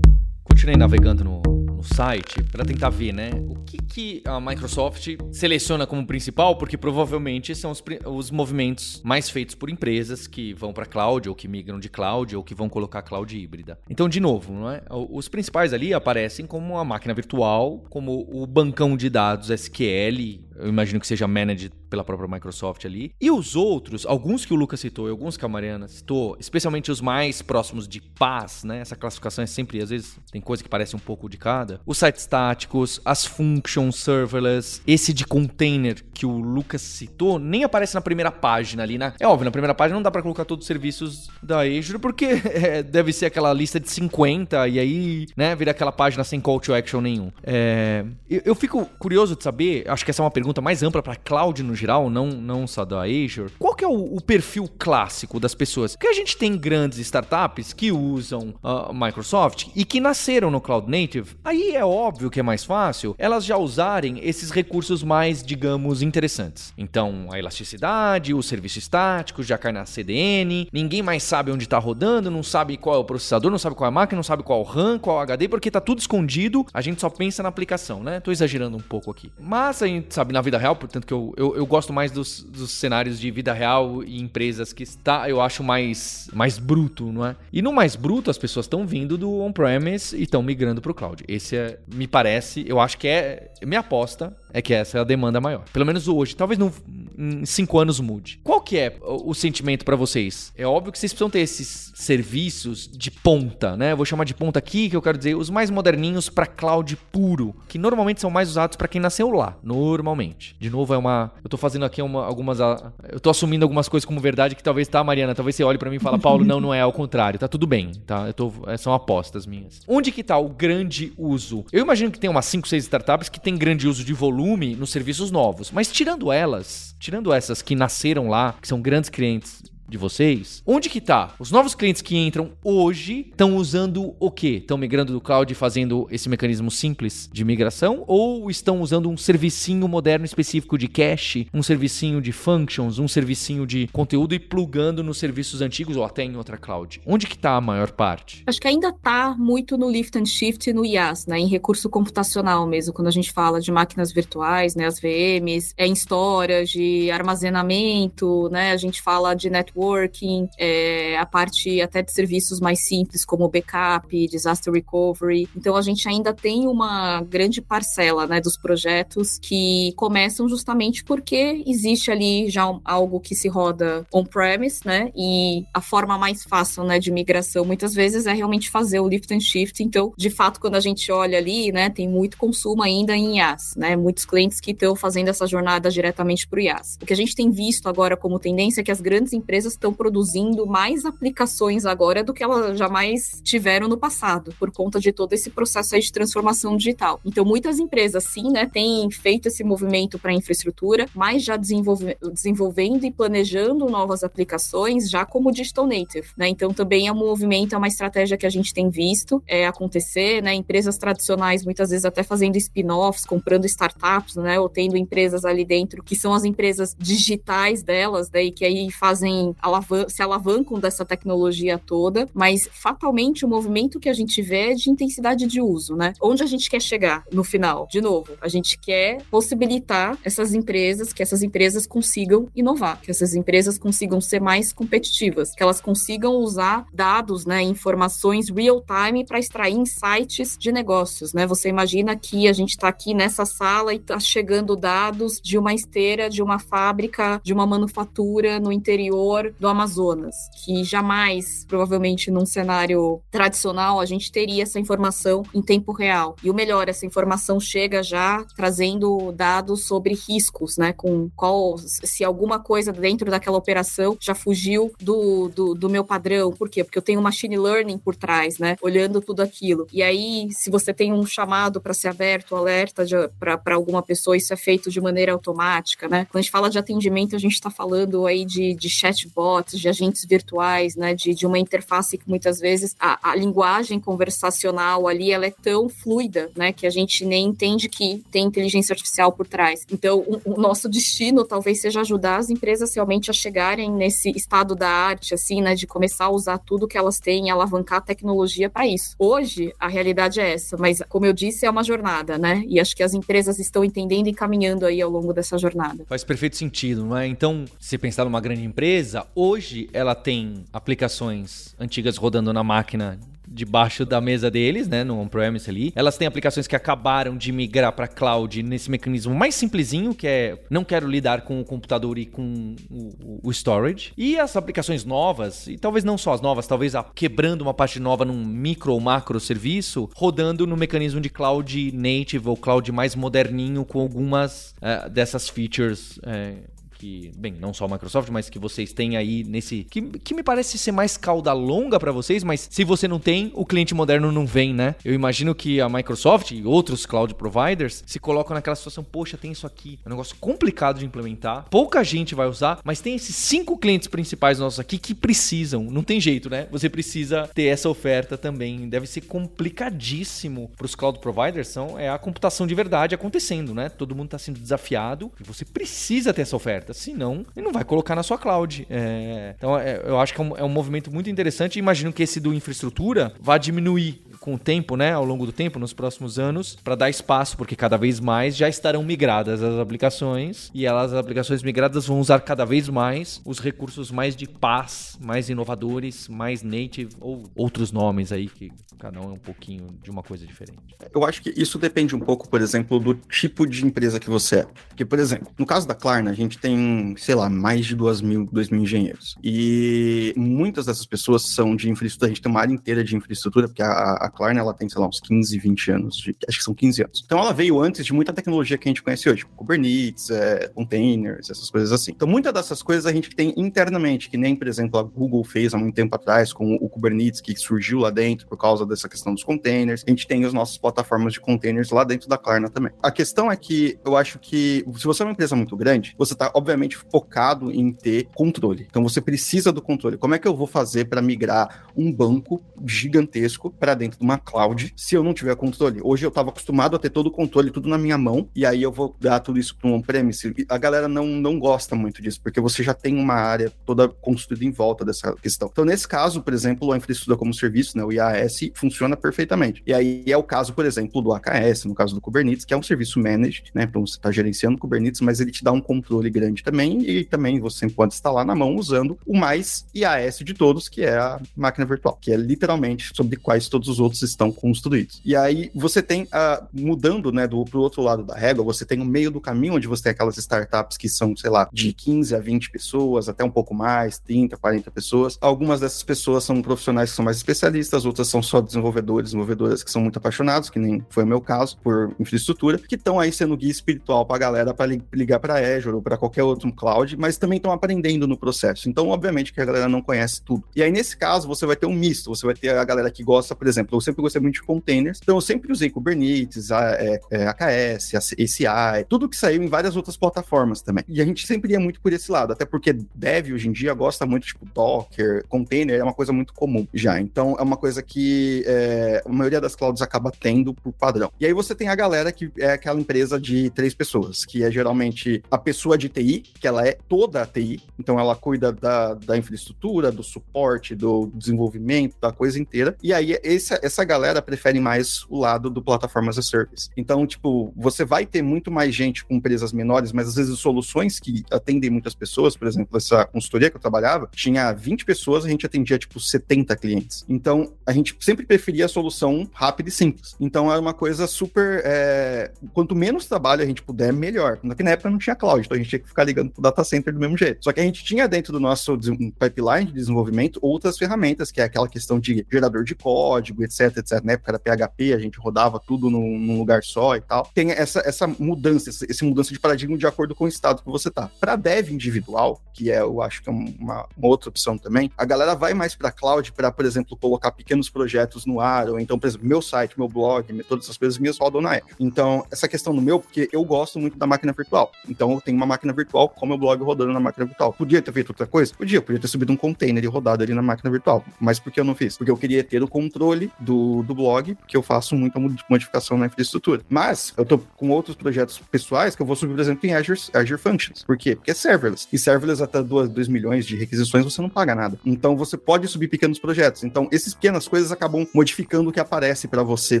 S1: Continuei navegando no site para tentar ver, né? O que, que a Microsoft seleciona como principal, porque provavelmente são os, os movimentos mais feitos por empresas que vão para cloud ou que migram de cloud ou que vão colocar cloud híbrida. Então, de novo, não é? Os principais ali aparecem como a máquina virtual, como o bancão de dados SQL, eu imagino que seja managed pela própria Microsoft ali. E os outros, alguns que o Lucas citou e alguns que a Mariana citou, especialmente os mais próximos de paz, né? Essa classificação é sempre, às vezes, tem coisa que parece um pouco de cada. Os sites estáticos, as functions serverless, esse de container que o Lucas citou, nem aparece na primeira página ali, né? É óbvio, na primeira página não dá para colocar todos os serviços da Azure, porque é, deve ser aquela lista de 50 e aí, né, vira aquela página sem call to action nenhum. É, eu, eu fico curioso de saber, acho que essa é uma pergunta mais ampla para cloud no geral, não, não só da Azure. Qual que é o, o, perfil clássico das pessoas? Porque a gente tem grandes startups que usam a uh, Microsoft e que nasceram no Cloud Native. Aí é óbvio que é mais fácil elas já usarem esses recursos mais, digamos, interessantes. Então, a elasticidade, o serviço estático, já cai na CDN, ninguém mais sabe onde está rodando, não sabe qual é o processador, não sabe qual é a máquina, não sabe qual é o RAM, qual é o HD, porque está tudo escondido, a gente só pensa na aplicação, né? Tô exagerando um pouco aqui. Mas a gente sabe na vida real, portanto que eu, eu, eu gosto mais dos, dos, cenários de vida real e empresas que está, eu acho mais, mais bruto, não é? E no mais bruto, as pessoas estão vindo do on-premise e estão migrando para o cloud. Esse é, me parece, eu acho que é, minha aposta é que essa é a demanda maior. Pelo menos hoje. Talvez no, em cinco anos mude. Qual que é o, o sentimento para vocês? É óbvio que vocês precisam ter esses serviços de ponta, né? Vou chamar de ponta aqui, que eu quero dizer os mais moderninhos para cloud puro, que normalmente são mais usados para quem nasceu lá, normalmente. De novo, é uma. Eu tô fazendo aqui uma, algumas. Eu tô assumindo algumas coisas como verdade que talvez tá, Mariana. Talvez você olhe para mim e fala, Paulo, não, não é, ao contrário. Tá tudo bem, tá? Eu tô, é, são apostas minhas. Onde que tá o grande uso? Eu imagino que tem umas 5, 6 startups que tem grande uso de volume volume nos serviços novos. Mas tirando elas, tirando essas que nasceram lá, que são grandes clientes de vocês, onde que tá? Os novos clientes que entram hoje estão usando o quê? Estão migrando do cloud e fazendo esse mecanismo simples de migração ou estão usando um servicinho moderno específico de cache, um servicinho de functions, um servicinho de conteúdo e plugando nos serviços antigos ou até em outra cloud? Onde que tá a maior parte?
S2: Acho que ainda tá muito no lift and shift e no IaaS, né, em recurso computacional mesmo, quando a gente fala de máquinas virtuais, né, as VMs, é em storage, armazenamento, né, a gente fala de network networking, é, a parte até de serviços mais simples como backup, disaster recovery. Então a gente ainda tem uma grande parcela né, dos projetos que começam justamente porque existe ali já algo que se roda on-premise, né? E a forma mais fácil né, de migração muitas vezes é realmente fazer o lift and shift. Então, de fato, quando a gente olha ali, né, tem muito consumo ainda em IaaS, né? Muitos clientes que estão fazendo essa jornada diretamente para o IaaS. O que a gente tem visto agora como tendência é que as grandes empresas empresas estão produzindo mais aplicações agora do que elas jamais tiveram no passado, por conta de todo esse processo de transformação digital. Então, muitas empresas, sim, né, têm feito esse movimento para infraestrutura, mas já desenvolve, desenvolvendo e planejando novas aplicações, já como digital native, né? Então, também é um movimento, é uma estratégia que a gente tem visto é, acontecer, né? Empresas tradicionais, muitas vezes até fazendo spin-offs, comprando startups, né? Ou tendo empresas ali dentro que são as empresas digitais delas, daí né? que aí fazem alavan se alavancam dessa tecnologia toda, mas fatalmente o movimento que a gente vê é de intensidade de uso, né? Onde a gente quer chegar no final? De novo, a gente quer possibilitar essas empresas, que essas empresas consigam inovar, que essas empresas consigam ser mais competitivas, que elas consigam usar dados, né, informações real time para extrair insights de negócios, né? Você imagina que a gente está aqui nessa sala e está chegando dados de uma esteira, de uma fábrica, de uma manufatura no interior do Amazonas, que jamais, provavelmente num cenário tradicional, a gente teria essa informação em tempo real. E o melhor, essa informação chega já trazendo dados sobre riscos, né? Com qual, se alguma coisa dentro daquela operação já fugiu do, do, do meu padrão. Por quê? Porque eu tenho machine learning por trás, né? Olhando tudo aquilo. E aí, se você tem um chamado para ser aberto, um alerta para alguma pessoa, isso é feito de maneira automática, né? Quando a gente fala de atendimento, a gente está falando aí de, de chat chatbots, de agentes virtuais, né, de, de uma interface que muitas vezes a, a linguagem conversacional ali ela é tão fluida, né, que a gente nem entende que tem inteligência artificial por trás. Então, o, o nosso destino talvez seja ajudar as empresas realmente a chegarem nesse estado da arte, assim, né, de começar a usar tudo que elas têm alavancar a tecnologia para isso. Hoje, a realidade é essa, mas como eu disse, é uma jornada, né? E acho que as empresas estão entendendo e caminhando aí ao longo dessa jornada.
S1: Faz perfeito sentido, não é? Então, se pensar numa grande empresa, hoje ela tem aplicações antigas rodando na máquina debaixo da mesa deles, né, no on-premise ali. Elas têm aplicações que acabaram de migrar para cloud nesse mecanismo mais simplesinho, que é não quero lidar com o computador e com o, o storage. E as aplicações novas, e talvez não só as novas, talvez a, quebrando uma parte nova num micro ou macro serviço, rodando no mecanismo de cloud native ou cloud mais moderninho com algumas uh, dessas features uh, que, bem, não só a Microsoft, mas que vocês têm aí nesse. Que, que me parece ser mais cauda longa para vocês, mas se você não tem, o cliente moderno não vem, né? Eu imagino que a Microsoft e outros cloud providers se colocam naquela situação, poxa, tem isso aqui, é um negócio complicado de implementar, pouca gente vai usar, mas tem esses cinco clientes principais nossos aqui que precisam, não tem jeito, né? Você precisa ter essa oferta também, deve ser complicadíssimo para os cloud providers, são, é a computação de verdade acontecendo, né? Todo mundo está sendo desafiado e você precisa ter essa oferta. Senão, ele não vai colocar na sua cloud. É... Então, é, eu acho que é um, é um movimento muito interessante. Imagino que esse do infraestrutura vai diminuir com o tempo, né, ao longo do tempo, nos próximos anos, para dar espaço, porque cada vez mais já estarão migradas as aplicações e elas, as aplicações migradas vão usar cada vez mais os recursos mais de paz, mais inovadores, mais native ou outros nomes aí que cada um é um pouquinho de uma coisa diferente.
S3: Eu acho que isso depende um pouco, por exemplo, do tipo de empresa que você é. Porque, por exemplo, no caso da Klarna, a gente tem, sei lá, mais de 2 mil, 2 mil engenheiros. E muitas dessas pessoas são de infraestrutura, a gente tem uma área inteira de infraestrutura, porque a, a Klarna, ela tem, sei lá, uns 15, 20 anos, de, acho que são 15 anos. Então ela veio antes de muita tecnologia que a gente conhece hoje, tipo Kubernetes, é, containers, essas coisas assim. Então muitas dessas coisas a gente tem internamente, que nem, por exemplo, a Google fez há muito tempo atrás com o Kubernetes, que surgiu lá dentro por causa dessa questão dos containers. A gente tem as nossas plataformas de containers lá dentro da Klarna também. A questão é que eu acho que se você é uma empresa muito grande, você está obviamente focado em ter controle. Então você precisa do controle. Como é que eu vou fazer para migrar um banco gigantesco para dentro uma cloud se eu não tiver controle. Hoje eu estava acostumado a ter todo o controle, tudo na minha mão, e aí eu vou dar tudo isso para um on-premise. A galera não, não gosta muito disso, porque você já tem uma área toda construída em volta dessa questão. Então, nesse caso, por exemplo, a infraestrutura como serviço, né, o IaaS, funciona perfeitamente. E aí é o caso, por exemplo, do AKS, no caso do Kubernetes, que é um serviço managed, né, para você estar tá gerenciando Kubernetes, mas ele te dá um controle grande também, e também você pode instalar na mão usando o mais IaaS de todos, que é a máquina virtual, que é literalmente sobre quais todos os outros estão construídos. E aí você tem, uh, mudando né, do pro outro lado da régua, você tem o meio do caminho onde você tem aquelas startups que são, sei lá, de 15 a 20 pessoas, até um pouco mais, 30, 40 pessoas. Algumas dessas pessoas são profissionais que são mais especialistas, outras são só desenvolvedores, desenvolvedoras que são muito apaixonados, que nem foi o meu caso, por infraestrutura, que estão aí sendo guia espiritual para a galera para ligar para Azure ou para qualquer outro cloud, mas também estão aprendendo no processo. Então, obviamente que a galera não conhece tudo. E aí, nesse caso, você vai ter um misto, você vai ter a galera que gosta, por exemplo, sempre gostei muito de containers, então eu sempre usei Kubernetes, a, é, é, AKS, ACI, tudo que saiu em várias outras plataformas também. E a gente sempre ia muito por esse lado, até porque dev hoje em dia gosta muito, tipo, Docker, container é uma coisa muito comum já. Então é uma coisa que é, a maioria das clouds acaba tendo por padrão. E aí você tem a galera que é aquela empresa de três pessoas, que é geralmente a pessoa de TI, que ela é toda a TI, então ela cuida da, da infraestrutura, do suporte, do desenvolvimento, da coisa inteira. E aí essa, essa galera prefere mais o lado do plataforma as a service. Então, tipo, você vai ter muito mais gente com empresas menores, mas às vezes soluções que atendem muitas pessoas, por exemplo, essa consultoria que eu trabalhava, tinha 20 pessoas, a gente atendia tipo 70 clientes. Então, a gente sempre preferia a solução rápida e simples. Então, era uma coisa super. É... Quanto menos trabalho a gente puder, melhor. Na época não tinha cloud, então a gente tinha que ficar ligando pro data center do mesmo jeito. Só que a gente tinha dentro do nosso pipeline de desenvolvimento outras ferramentas, que é aquela questão de gerador de código, etc, etc na época era PHP, a gente rodava tudo num, num lugar só e tal. Tem essa, essa mudança, esse, mudança de paradigma de acordo com o estado que você tá. Para dev individual, que é, eu acho que é uma, uma outra opção também, a galera vai mais para cloud para, por exemplo, colocar pequenos projetos no ar, ou então, por exemplo, meu site, meu blog, todas essas coisas minhas rodam na Azure. Então, essa questão no meu, porque eu gosto muito da máquina virtual. Então eu tenho uma máquina virtual com meu blog rodando na máquina virtual. Podia ter feito outra coisa? Podia, podia ter subido um container e rodado ali na máquina virtual. Mas por que eu não fiz? Porque eu queria ter o controle do, do blog, porque eu faço muita modificação na infraestrutura. Mas eu tô com outros projetos pessoais que eu vou subir, por exemplo, em Azure, Azure Functions. Por quê? Porque é serverless. E serverless até 2 milhões de requisições você não paga nada. Então você pode subir pequenos projetos. Então essas pequenas coisas acabam modificando o que aparece para você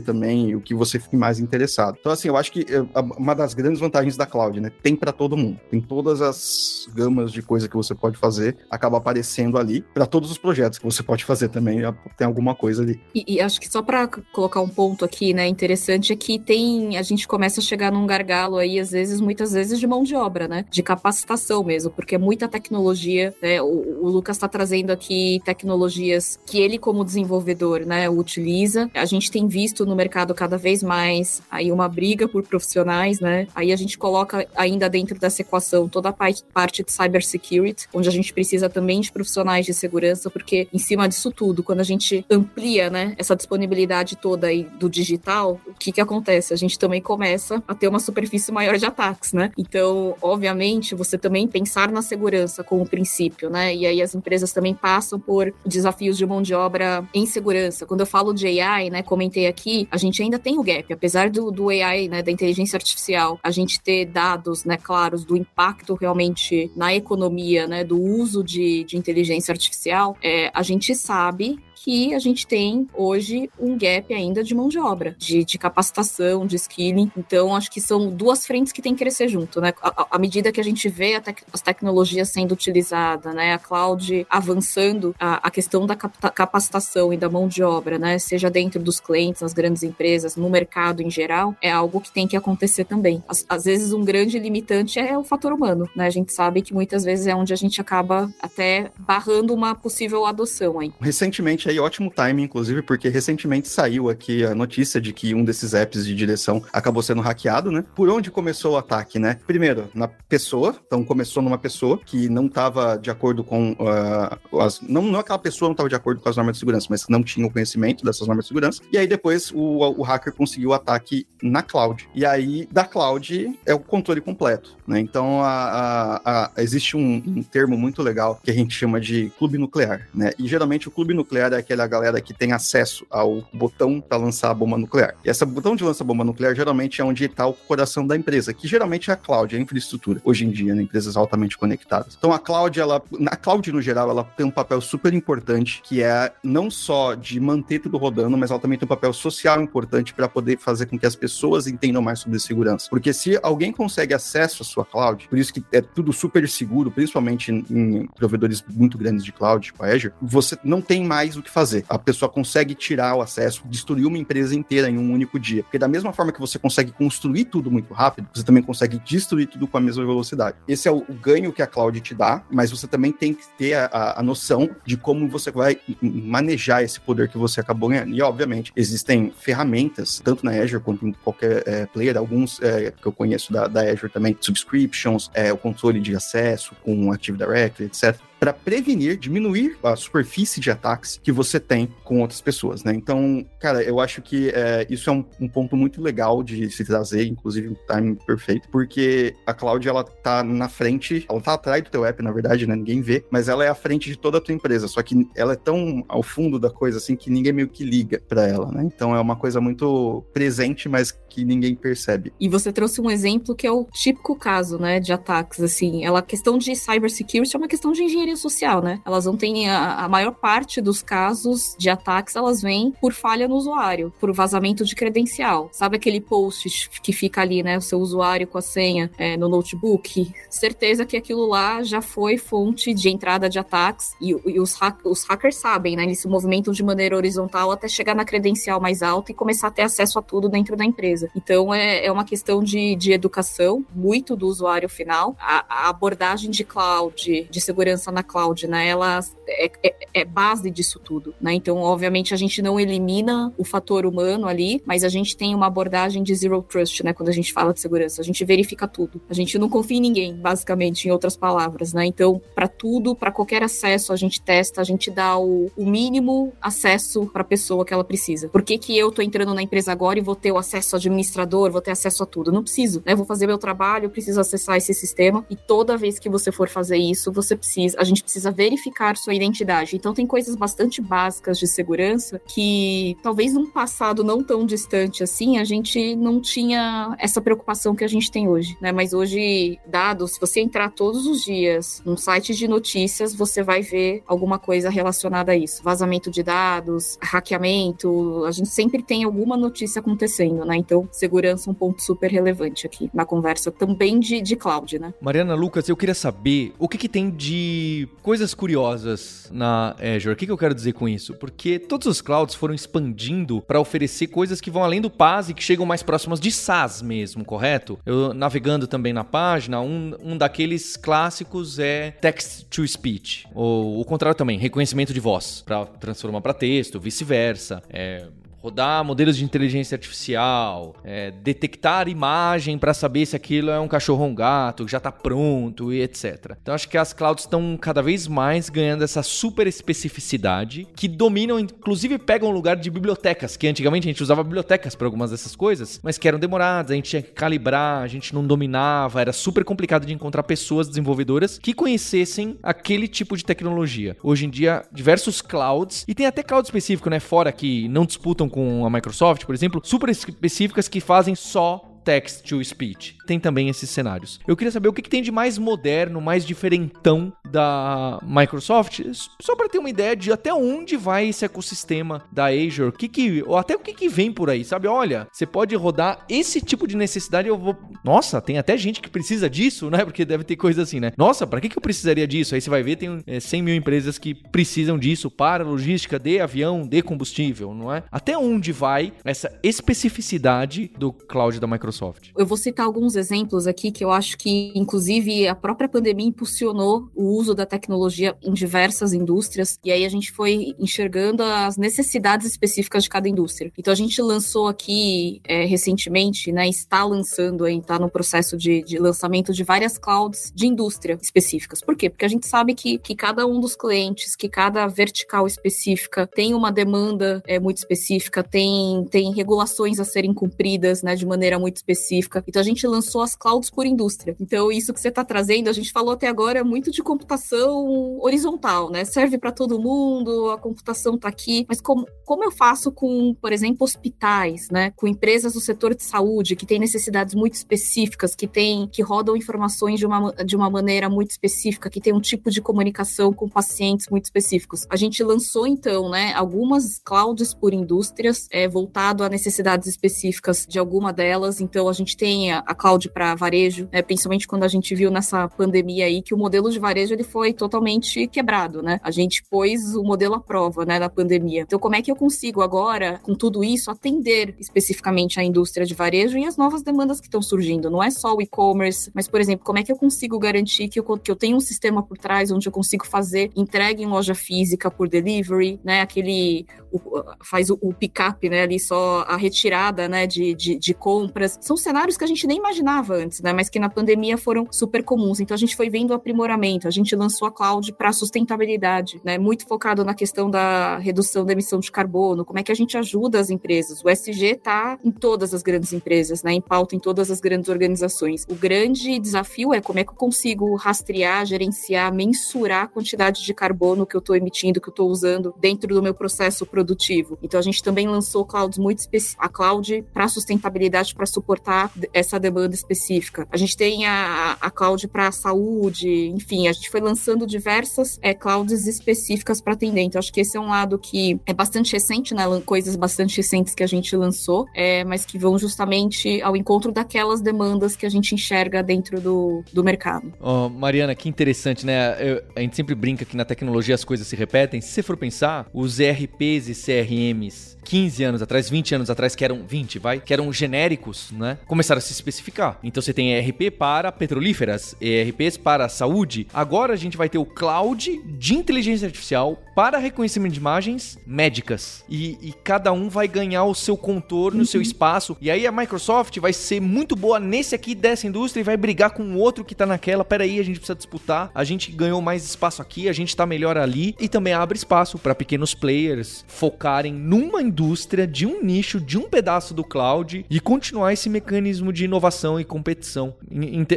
S3: também, o que você fica mais interessado. Então assim, eu acho que eh, uma das grandes vantagens da cloud, né? Tem para todo mundo. Tem todas as gamas de coisa que você pode fazer, acaba aparecendo ali para todos os projetos que você pode fazer também, tem alguma coisa ali.
S2: E, e acho que só para colocar um ponto aqui, né, interessante é que tem a gente começa a chegar num gargalo aí às vezes, muitas vezes de mão de obra, né? De capacitação mesmo, porque é muita tecnologia, né? O, o Lucas está trazendo aqui tecnologias que ele como desenvolvedor, né, utiliza. A gente tem visto no mercado cada vez mais aí uma briga por profissionais, né? Aí a gente coloca ainda dentro dessa equação toda a parte de cybersecurity, onde a gente precisa também de profissionais de segurança, porque em cima disso tudo, quando a gente amplia, né, essa disponibilidade toda aí do digital, o que que acontece? A gente também começa a ter uma superfície maior de ataques, né? Então, obviamente, você também pensar na segurança como princípio, né? E aí as empresas também passam por desafios de mão de obra em segurança. Quando eu falo de AI, né, comentei aqui, a gente ainda tem o gap, apesar do, do AI, né, da inteligência artificial, a gente ter dados, né, claros do impacto realmente na economia, né, do uso de, de inteligência artificial, é, a gente sabe que a gente tem hoje um gap ainda de mão de obra, de, de capacitação, de skilling. Então, acho que são duas frentes que tem que crescer junto, né? À medida que a gente vê tec as tecnologias sendo utilizadas, né? A cloud avançando, a, a questão da capacitação e da mão de obra, né? Seja dentro dos clientes, nas grandes empresas, no mercado em geral, é algo que tem que acontecer também. Às, às vezes, um grande limitante é o fator humano, né? A gente sabe que muitas vezes é onde a gente acaba até barrando uma possível adoção aí.
S3: Recentemente, aí ótimo timing, inclusive, porque recentemente saiu aqui a notícia de que um desses apps de direção acabou sendo hackeado, né? Por onde começou o ataque, né? Primeiro, na pessoa. Então começou numa pessoa que não estava de acordo com uh, as. Não, não aquela pessoa não estava de acordo com as normas de segurança, mas não tinha o conhecimento dessas normas de segurança. E aí depois o, o hacker conseguiu o ataque na cloud. E aí, da cloud é o controle completo, né? Então a, a, a, existe um, um termo muito legal que a gente chama de clube nuclear, né? E geralmente o clube nuclear é aquela galera que tem acesso ao botão para lançar a bomba nuclear. E esse botão de lança bomba nuclear geralmente é onde está o coração da empresa, que geralmente é a cloud, a infraestrutura, hoje em dia, né, empresas altamente conectadas. Então a cloud, ela, na cloud no geral, ela tem um papel super importante, que é não só de manter tudo rodando, mas ela também tem um papel social importante para poder fazer com que as pessoas entendam mais sobre segurança. Porque se alguém consegue acesso à sua cloud, por isso que é tudo super seguro, principalmente em, em provedores muito grandes de cloud, tipo a Azure, você não tem mais o que fazer. A pessoa consegue tirar o acesso, destruir uma empresa inteira em um único dia. Porque da mesma forma que você consegue construir tudo muito rápido, você também consegue destruir tudo com a mesma velocidade. Esse é o, ganho que a cloud te dá, mas você também tem que ter a, a, a, noção de como você vai manejar esse poder que você acabou ganhando. E, obviamente, existem ferramentas, tanto na Azure quanto em qualquer é, player, alguns é, que eu conheço da, da Azure também, subscriptions, é, o controle de acesso com Active Directory, etc para prevenir, diminuir a superfície de ataques que você tem com outras pessoas, né? Então, cara, eu acho que é, isso é um, um, ponto muito legal de se trazer, inclusive um timing perfeito, porque a cloud, ela tá na frente, ela tá atrás do teu app, na verdade, né? Ninguém vê, mas ela é à frente de toda a tua empresa, só que ela é tão ao fundo da coisa, assim, que ninguém meio que liga para ela, né? Então é uma coisa muito presente, mas que ninguém percebe.
S2: E você trouxe um exemplo que é o típico caso, né, de ataques, assim, ela, a questão de cybersecurity é uma questão de engenharia social, né? Elas não têm a, a maior parte dos casos de ataques, elas vêm por falha no usuário, por vazamento de credencial. Sabe aquele post que fica ali, né? O seu usuário com a senha é, no notebook? Certeza que aquilo lá já foi fonte de entrada de ataques e, e os, os hackers sabem, né? Eles se movimentam de maneira horizontal até chegar na credencial mais alta e começar a ter acesso a tudo dentro da empresa. Então é, é uma questão de, de educação muito do usuário final. A, a abordagem de cloud, de segurança na cloud, né? Ela é, é, é, base disso tudo, né? Então, obviamente, a gente não elimina o fator humano ali, mas a gente tem uma abordagem de zero trust, né? Quando a gente fala de segurança, a gente verifica tudo. A gente não confia em ninguém, basicamente, em outras palavras, né? Então, para tudo, para qualquer acesso, a gente testa, a gente dá o, o mínimo acesso para a pessoa que ela precisa. Por que, que eu tô entrando na empresa agora e vou ter o acesso ao administrador, vou ter acesso a tudo? Não preciso, né? Vou fazer meu trabalho, preciso acessar esse sistema e toda vez que você for fazer isso, você precisa, gente precisa verificar sua identidade. Então tem coisas bastante básicas de segurança que talvez num passado não tão distante assim, a gente não tinha essa preocupação que a gente tem hoje, né? Mas hoje, dados, se você entrar todos os dias num site de notícias, você vai ver alguma coisa relacionada a isso. Vazamento de dados, hackeamento, a gente sempre tem alguma notícia acontecendo, né? Então, segurança é um ponto super relevante aqui na conversa também de, de cloud, né?
S1: Mariana Lucas, eu queria saber o que, que tem de coisas curiosas na Azure. O que, que eu quero dizer com isso? Porque todos os clouds foram expandindo para oferecer coisas que vão além do PaaS e que chegam mais próximas de SaaS mesmo, correto? Eu navegando também na página, um, um daqueles clássicos é text to speech, ou o contrário também, reconhecimento de voz, para transformar para texto, vice-versa. É, rodar modelos de inteligência artificial, é, detectar imagem para saber se aquilo é um cachorro ou um gato, já está pronto e etc. Então acho que as clouds estão cada vez mais ganhando essa super especificidade que dominam, inclusive pegam o lugar de bibliotecas, que antigamente a gente usava bibliotecas para algumas dessas coisas, mas que eram demoradas, a gente tinha que calibrar, a gente não dominava, era super complicado de encontrar pessoas desenvolvedoras que conhecessem aquele tipo de tecnologia. Hoje em dia, diversos clouds, e tem até cloud específico, né, fora que não disputam com a Microsoft, por exemplo, super específicas que fazem só text to speech. Tem também esses cenários. Eu queria saber o que, que tem de mais moderno, mais diferentão da Microsoft, só para ter uma ideia de até onde vai esse ecossistema da Azure, que que, ou até o que, que vem por aí, sabe? Olha, você pode rodar esse tipo de necessidade, eu vou. Nossa, tem até gente que precisa disso, né? Porque deve ter coisa assim, né? Nossa, para que, que eu precisaria disso? Aí você vai ver, tem é, 100 mil empresas que precisam disso para logística de avião, de combustível, não é? Até onde vai essa especificidade do cloud da Microsoft?
S2: Eu vou citar alguns exemplos aqui que eu acho que, inclusive, a própria pandemia impulsionou o uso da tecnologia em diversas indústrias, e aí a gente foi enxergando as necessidades específicas de cada indústria. Então, a gente lançou aqui é, recentemente, né, está lançando, está no processo de, de, lançamento de várias clouds de indústria específicas. Por quê? Porque a gente sabe que, que cada um dos clientes, que cada vertical específica tem uma demanda é, muito específica, tem, tem regulações a serem cumpridas né, de maneira muito específica. Então a gente lançou as clouds por indústria. Então isso que você está trazendo, a gente falou até agora muito de computação horizontal, né? Serve para todo mundo, a computação está aqui, mas como, como eu faço com, por exemplo, hospitais, né? Com empresas do setor de saúde que têm necessidades muito específicas, que tem que rodam informações de uma, de uma maneira muito específica, que tem um tipo de comunicação com pacientes muito específicos. A gente lançou então, né, algumas clouds por indústrias, é, voltado a necessidades específicas de alguma delas. Então, a gente tem a, a cloud para varejo, né, principalmente quando a gente viu nessa pandemia aí que o modelo de varejo ele foi totalmente quebrado, né? A gente pôs o modelo à prova, né, na pandemia. Então, como é que eu consigo agora, com tudo isso, atender especificamente a indústria de varejo e as novas demandas que estão surgindo? Não é só o e-commerce, mas, por exemplo, como é que eu consigo garantir que eu, que eu tenho um sistema por trás onde eu consigo fazer entrega em loja física por delivery, né? Aquele o, faz o, o pick-up, né? Ali só a retirada, né? De, de, de compras são cenários que a gente nem imaginava antes, né? Mas que na pandemia foram super comuns. Então a gente foi vendo o aprimoramento, a gente lançou a cloud para sustentabilidade, né? Muito focado na questão da redução da emissão de carbono, como é que a gente ajuda as empresas. O SG está em todas as grandes empresas, né? Em pauta em todas as grandes organizações. O grande desafio é como é que eu consigo rastrear, gerenciar, mensurar a quantidade de carbono que eu estou emitindo, que eu estou usando dentro do meu processo produtivo. Então a gente também lançou clouds muito a cloud para sustentabilidade para suportar essa demanda específica. A gente tem a, a cloud para saúde, enfim, a gente foi lançando diversas é, clouds específicas para atender. Então, acho que esse é um lado que é bastante recente, né? Coisas bastante recentes que a gente lançou, é, mas que vão justamente ao encontro daquelas demandas que a gente enxerga dentro do, do mercado.
S1: Oh, Mariana, que interessante, né? Eu, a gente sempre brinca que na tecnologia as coisas se repetem. Se você for pensar, os ERPs e CRMs 15 anos atrás, 20 anos atrás, que eram 20, vai, que eram genéricos, né? Começaram a se especificar. Então você tem ERP para petrolíferas, ERPs para saúde. Agora agora a gente vai ter o cloud de inteligência artificial para reconhecimento de imagens médicas. E, e cada um vai ganhar o seu contorno, o seu espaço. E aí a Microsoft vai ser muito boa nesse aqui dessa indústria e vai brigar com o outro que tá naquela. Peraí, a gente precisa disputar. A gente ganhou mais espaço aqui, a gente tá melhor ali. E também abre espaço para pequenos players focarem numa indústria de um nicho, de um pedaço do cloud e continuar esse mecanismo de inovação e competição.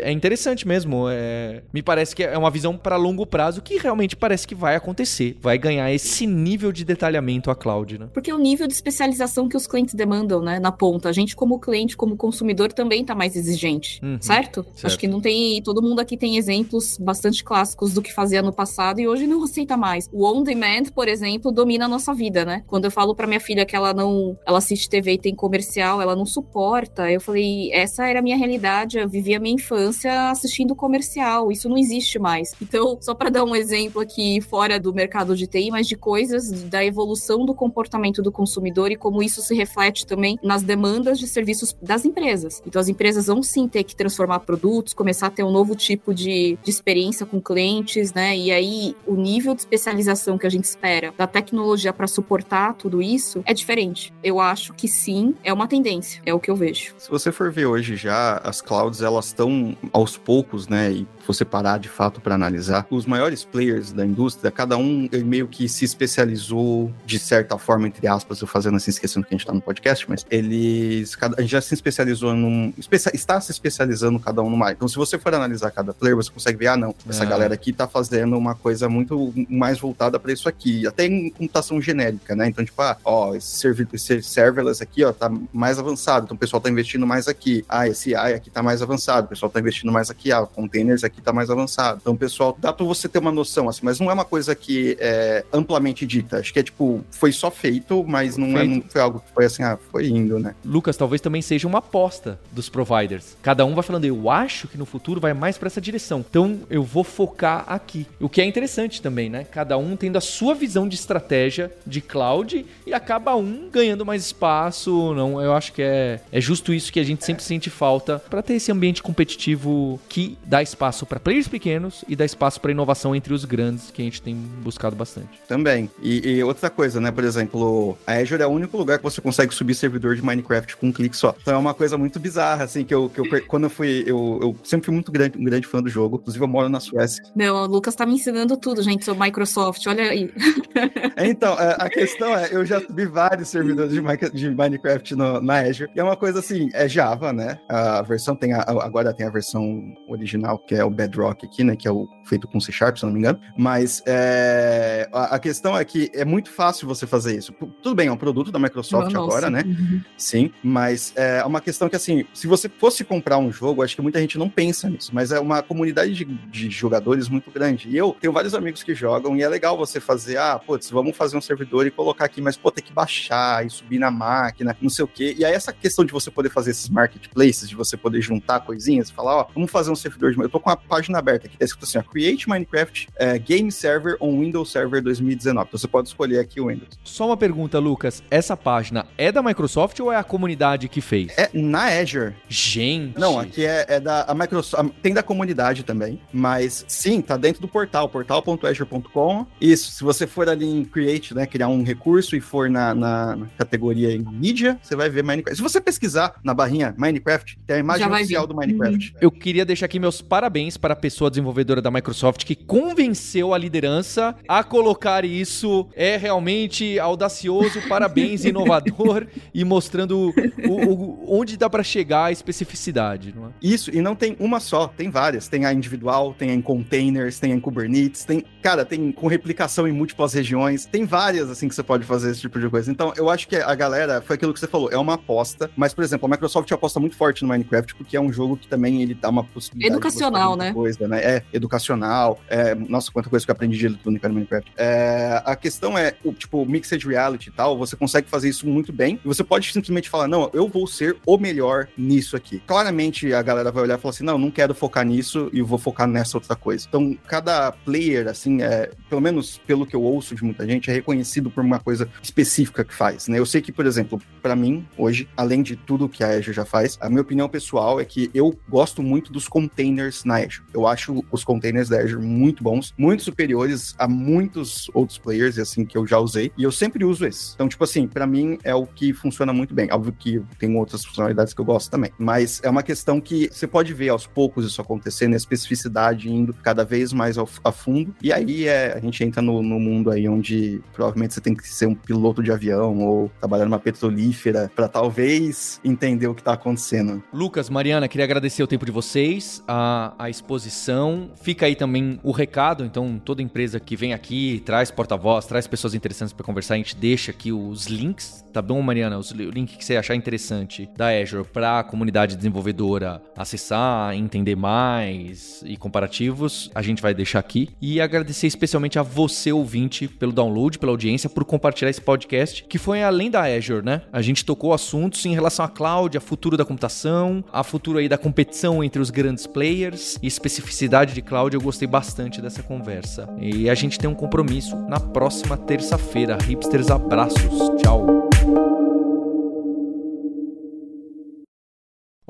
S1: É interessante mesmo. É... Me parece que é uma visão para longo prazo que realmente parece que vai acontecer. Vai ganhar esse nível de detalhamento a cloud, né?
S2: Porque é o nível de especialização que os clientes demandam, né? Na ponta. A gente, como cliente, como consumidor, também tá mais exigente, uhum, certo? certo? Acho que não tem. Todo mundo aqui tem exemplos bastante clássicos do que fazia no passado e hoje não aceita mais. O on demand, por exemplo, domina a nossa vida, né? Quando eu falo para minha filha que ela não. Ela assiste TV e tem comercial, ela não suporta. Eu falei, essa era a minha realidade. Eu vivia a minha infância assistindo comercial. Isso não existe mais. Então, só para dar um exemplo aqui fora do mercado de TI, mas de coisas da evolução do comportamento do consumidor e como isso se reflete também nas demandas de serviços das empresas. Então, as empresas vão sim ter que transformar produtos, começar a ter um novo tipo de, de experiência com clientes, né? E aí, o nível de especialização que a gente espera da tecnologia para suportar tudo isso é diferente. Eu acho que sim, é uma tendência, é o que eu vejo.
S3: Se você for ver hoje já, as clouds elas estão aos poucos, né? E você parar de fato para analisar, os maiores players da indústria, cada um meio que se especializou de certa forma, entre aspas, eu fazendo assim, esquecendo que a gente tá no podcast, mas eles a gente já se especializou num. está se especializando cada um numa. Então, se você for analisar cada player, você consegue ver, ah, não, essa é. galera aqui tá fazendo uma coisa muito mais voltada para isso aqui, até em computação genérica, né? Então, tipo, ah, ó, esse, esse serverless aqui, ó, tá mais avançado, então o pessoal tá investindo mais aqui. Ah, esse AI aqui tá mais avançado, o pessoal tá investindo mais aqui, ah, containers aqui tá mais avançado. Então, pessoal, dá para você ter uma noção, assim, mas não é uma coisa que é amplamente dita. Acho que é tipo, foi só feito, mas não, é, feito. É, não foi algo que foi assim, ah, foi indo, né?
S1: Lucas, talvez também seja uma aposta dos providers. Cada um vai falando, eu acho que no futuro vai mais para essa direção. Então, eu vou focar aqui. O que é interessante também, né? Cada um tendo a sua visão de estratégia de cloud e acaba um ganhando mais espaço. Não, eu acho que é, é justo isso que a gente sempre sente falta para ter esse ambiente competitivo que dá espaço para players pequenos e dá espaço para inovação entre os grandes, que a gente tem buscado bastante.
S3: Também. E, e, outra coisa, né? Por exemplo, a Azure é o único lugar que você consegue subir servidor de Minecraft com um clique só. Então é uma coisa muito bizarra, assim, que eu, que eu quando eu fui. Eu, eu sempre fui muito grande, um grande fã do jogo. Inclusive, eu moro na Suécia.
S2: Não, o Lucas tá me ensinando tudo, gente, sobre Microsoft. Olha aí.
S3: então, é, a questão é, eu já subi vários servidores de, de Minecraft no, na Azure. E é uma coisa assim, é Java, né? A versão tem a, agora tem a versão original, que é o Bedrock aqui, né? Que é o feito com C Sharp, se não me engano. Mas é, a, a, questão é que é muito fácil você fazer isso. Tudo bem, é um produto da Microsoft Nossa. agora, né? Uhum. Sim, mas é uma questão que, assim, se você fosse comprar um jogo, acho que muita gente não pensa nisso, mas é uma comunidade de, de jogadores muito grande. E eu tenho vários amigos que jogam e é legal você fazer, ah, putz, vamos fazer um servidor e colocar aqui, mas, pô, tem que baixar e subir na máquina, não sei o quê. E aí essa questão de você poder fazer esses marketplaces, de você poder juntar coisinhas, falar, ó, vamos fazer um servidor de... Eu tô com a página aberta aqui, tá escrito assim, ó, Create Minecraft uh, Game Server on Windows Server 2019. Então você pode escolher aqui o Windows.
S1: Só uma pergunta, Lucas. Essa página é da Microsoft ou é a comunidade que fez?
S3: É na Azure.
S1: Gente.
S3: Não, aqui é, é da a Microsoft. Tem da comunidade também, mas sim, tá dentro do portal, portal.azure.com. Isso, se você for ali em Create, né, criar um recurso e for na, na, na categoria em mídia, você vai ver Minecraft. Se você pesquisar na barrinha Minecraft, tem a imagem oficial do Minecraft.
S1: Eu queria deixar aqui meus parabéns para a pessoa desenvolvedora da Microsoft que convenceu a liderança a colocar isso. É realmente audacioso, parabéns, inovador e mostrando o, o, onde dá para chegar a especificidade. Não é?
S3: Isso, e não tem uma só, tem várias. Tem a individual, tem a em containers, tem a em Kubernetes, tem, cara, tem com replicação em múltiplas regiões, tem várias assim que você pode fazer esse tipo de coisa. Então, eu acho que a galera, foi aquilo que você falou, é uma aposta, mas, por exemplo, a Microsoft aposta muito forte no Minecraft porque é um jogo que também ele dá uma possibilidade
S2: educacional, né?
S3: Coisa, né? É educacional. É, nossa, quanta coisa que eu aprendi de eletrônica no Minecraft. É, a questão é, o, tipo, mixed reality e tal, você consegue fazer isso muito bem, e você pode simplesmente falar, não, eu vou ser o melhor nisso aqui. Claramente a galera vai olhar e falar assim, não, não quero focar nisso e vou focar nessa outra coisa. Então, cada player, assim, é, pelo menos pelo que eu ouço de muita gente, é reconhecido por uma coisa específica que faz, né? Eu sei que, por exemplo, para mim, hoje, além de tudo que a Azure já faz, a minha opinião pessoal é que eu gosto muito dos containers na Azure. Eu acho os containers da Azure muito bons, muito superiores a muitos outros players, assim, que eu já usei, e eu sempre uso esse. Então, tipo assim, para mim é o que funciona muito bem. Óbvio que tem outras funcionalidades que eu gosto também, mas é uma questão que você pode ver aos poucos isso acontecendo, a especificidade indo cada vez mais ao, a fundo, e aí é, a gente entra no, no mundo aí onde provavelmente você tem que ser um piloto de avião ou trabalhar numa petrolífera para talvez entender o que tá acontecendo.
S1: Lucas, Mariana, queria agradecer o tempo de vocês, a, a exposição. Fica aí também o recado, então toda empresa que vem aqui, traz porta-voz, traz pessoas interessantes para conversar, a gente deixa aqui os links, tá bom, Mariana? Os, o link que você achar interessante da Azure para a comunidade desenvolvedora acessar, entender mais e comparativos, a gente vai deixar aqui. E agradecer especialmente a você, ouvinte, pelo download, pela audiência, por compartilhar esse podcast, que foi além da Azure, né? A gente tocou assuntos em relação à cloud, a futuro da computação, a futuro aí da competição entre os grandes players e especificidade de cloud. Eu gostei bastante dessa conversa. E a gente tem um compromisso na próxima terça-feira. Hipsters, abraços. Tchau.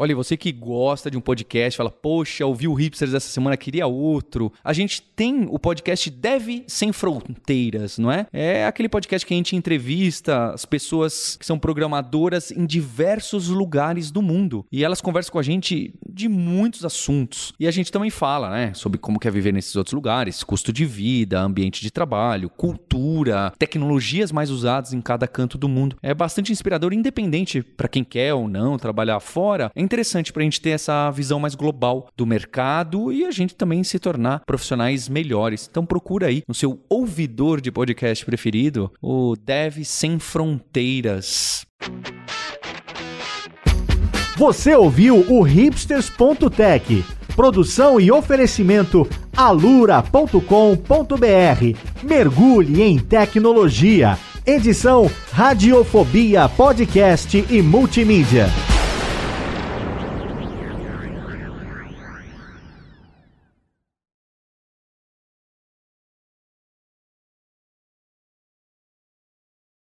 S1: Olha, você que gosta de um podcast, fala, poxa, ouvi o Hipsters essa semana, queria outro. A gente tem o podcast Deve Sem Fronteiras, não é? É aquele podcast que a gente entrevista as pessoas que são programadoras em diversos lugares do mundo. E elas conversam com a gente de muitos assuntos. E a gente também fala, né, sobre como quer viver nesses outros lugares, custo de vida, ambiente de trabalho, cultura, tecnologias mais usadas em cada canto do mundo. É bastante inspirador, independente para quem quer ou não trabalhar fora. É interessante para a gente ter essa visão mais global do mercado e a gente também se tornar profissionais melhores. Então procura aí no seu ouvidor de podcast preferido o Dev Sem Fronteiras.
S4: Você ouviu o hipsters.tech, produção e oferecimento alura.com.br. Mergulhe em tecnologia. Edição Radiofobia Podcast e Multimídia.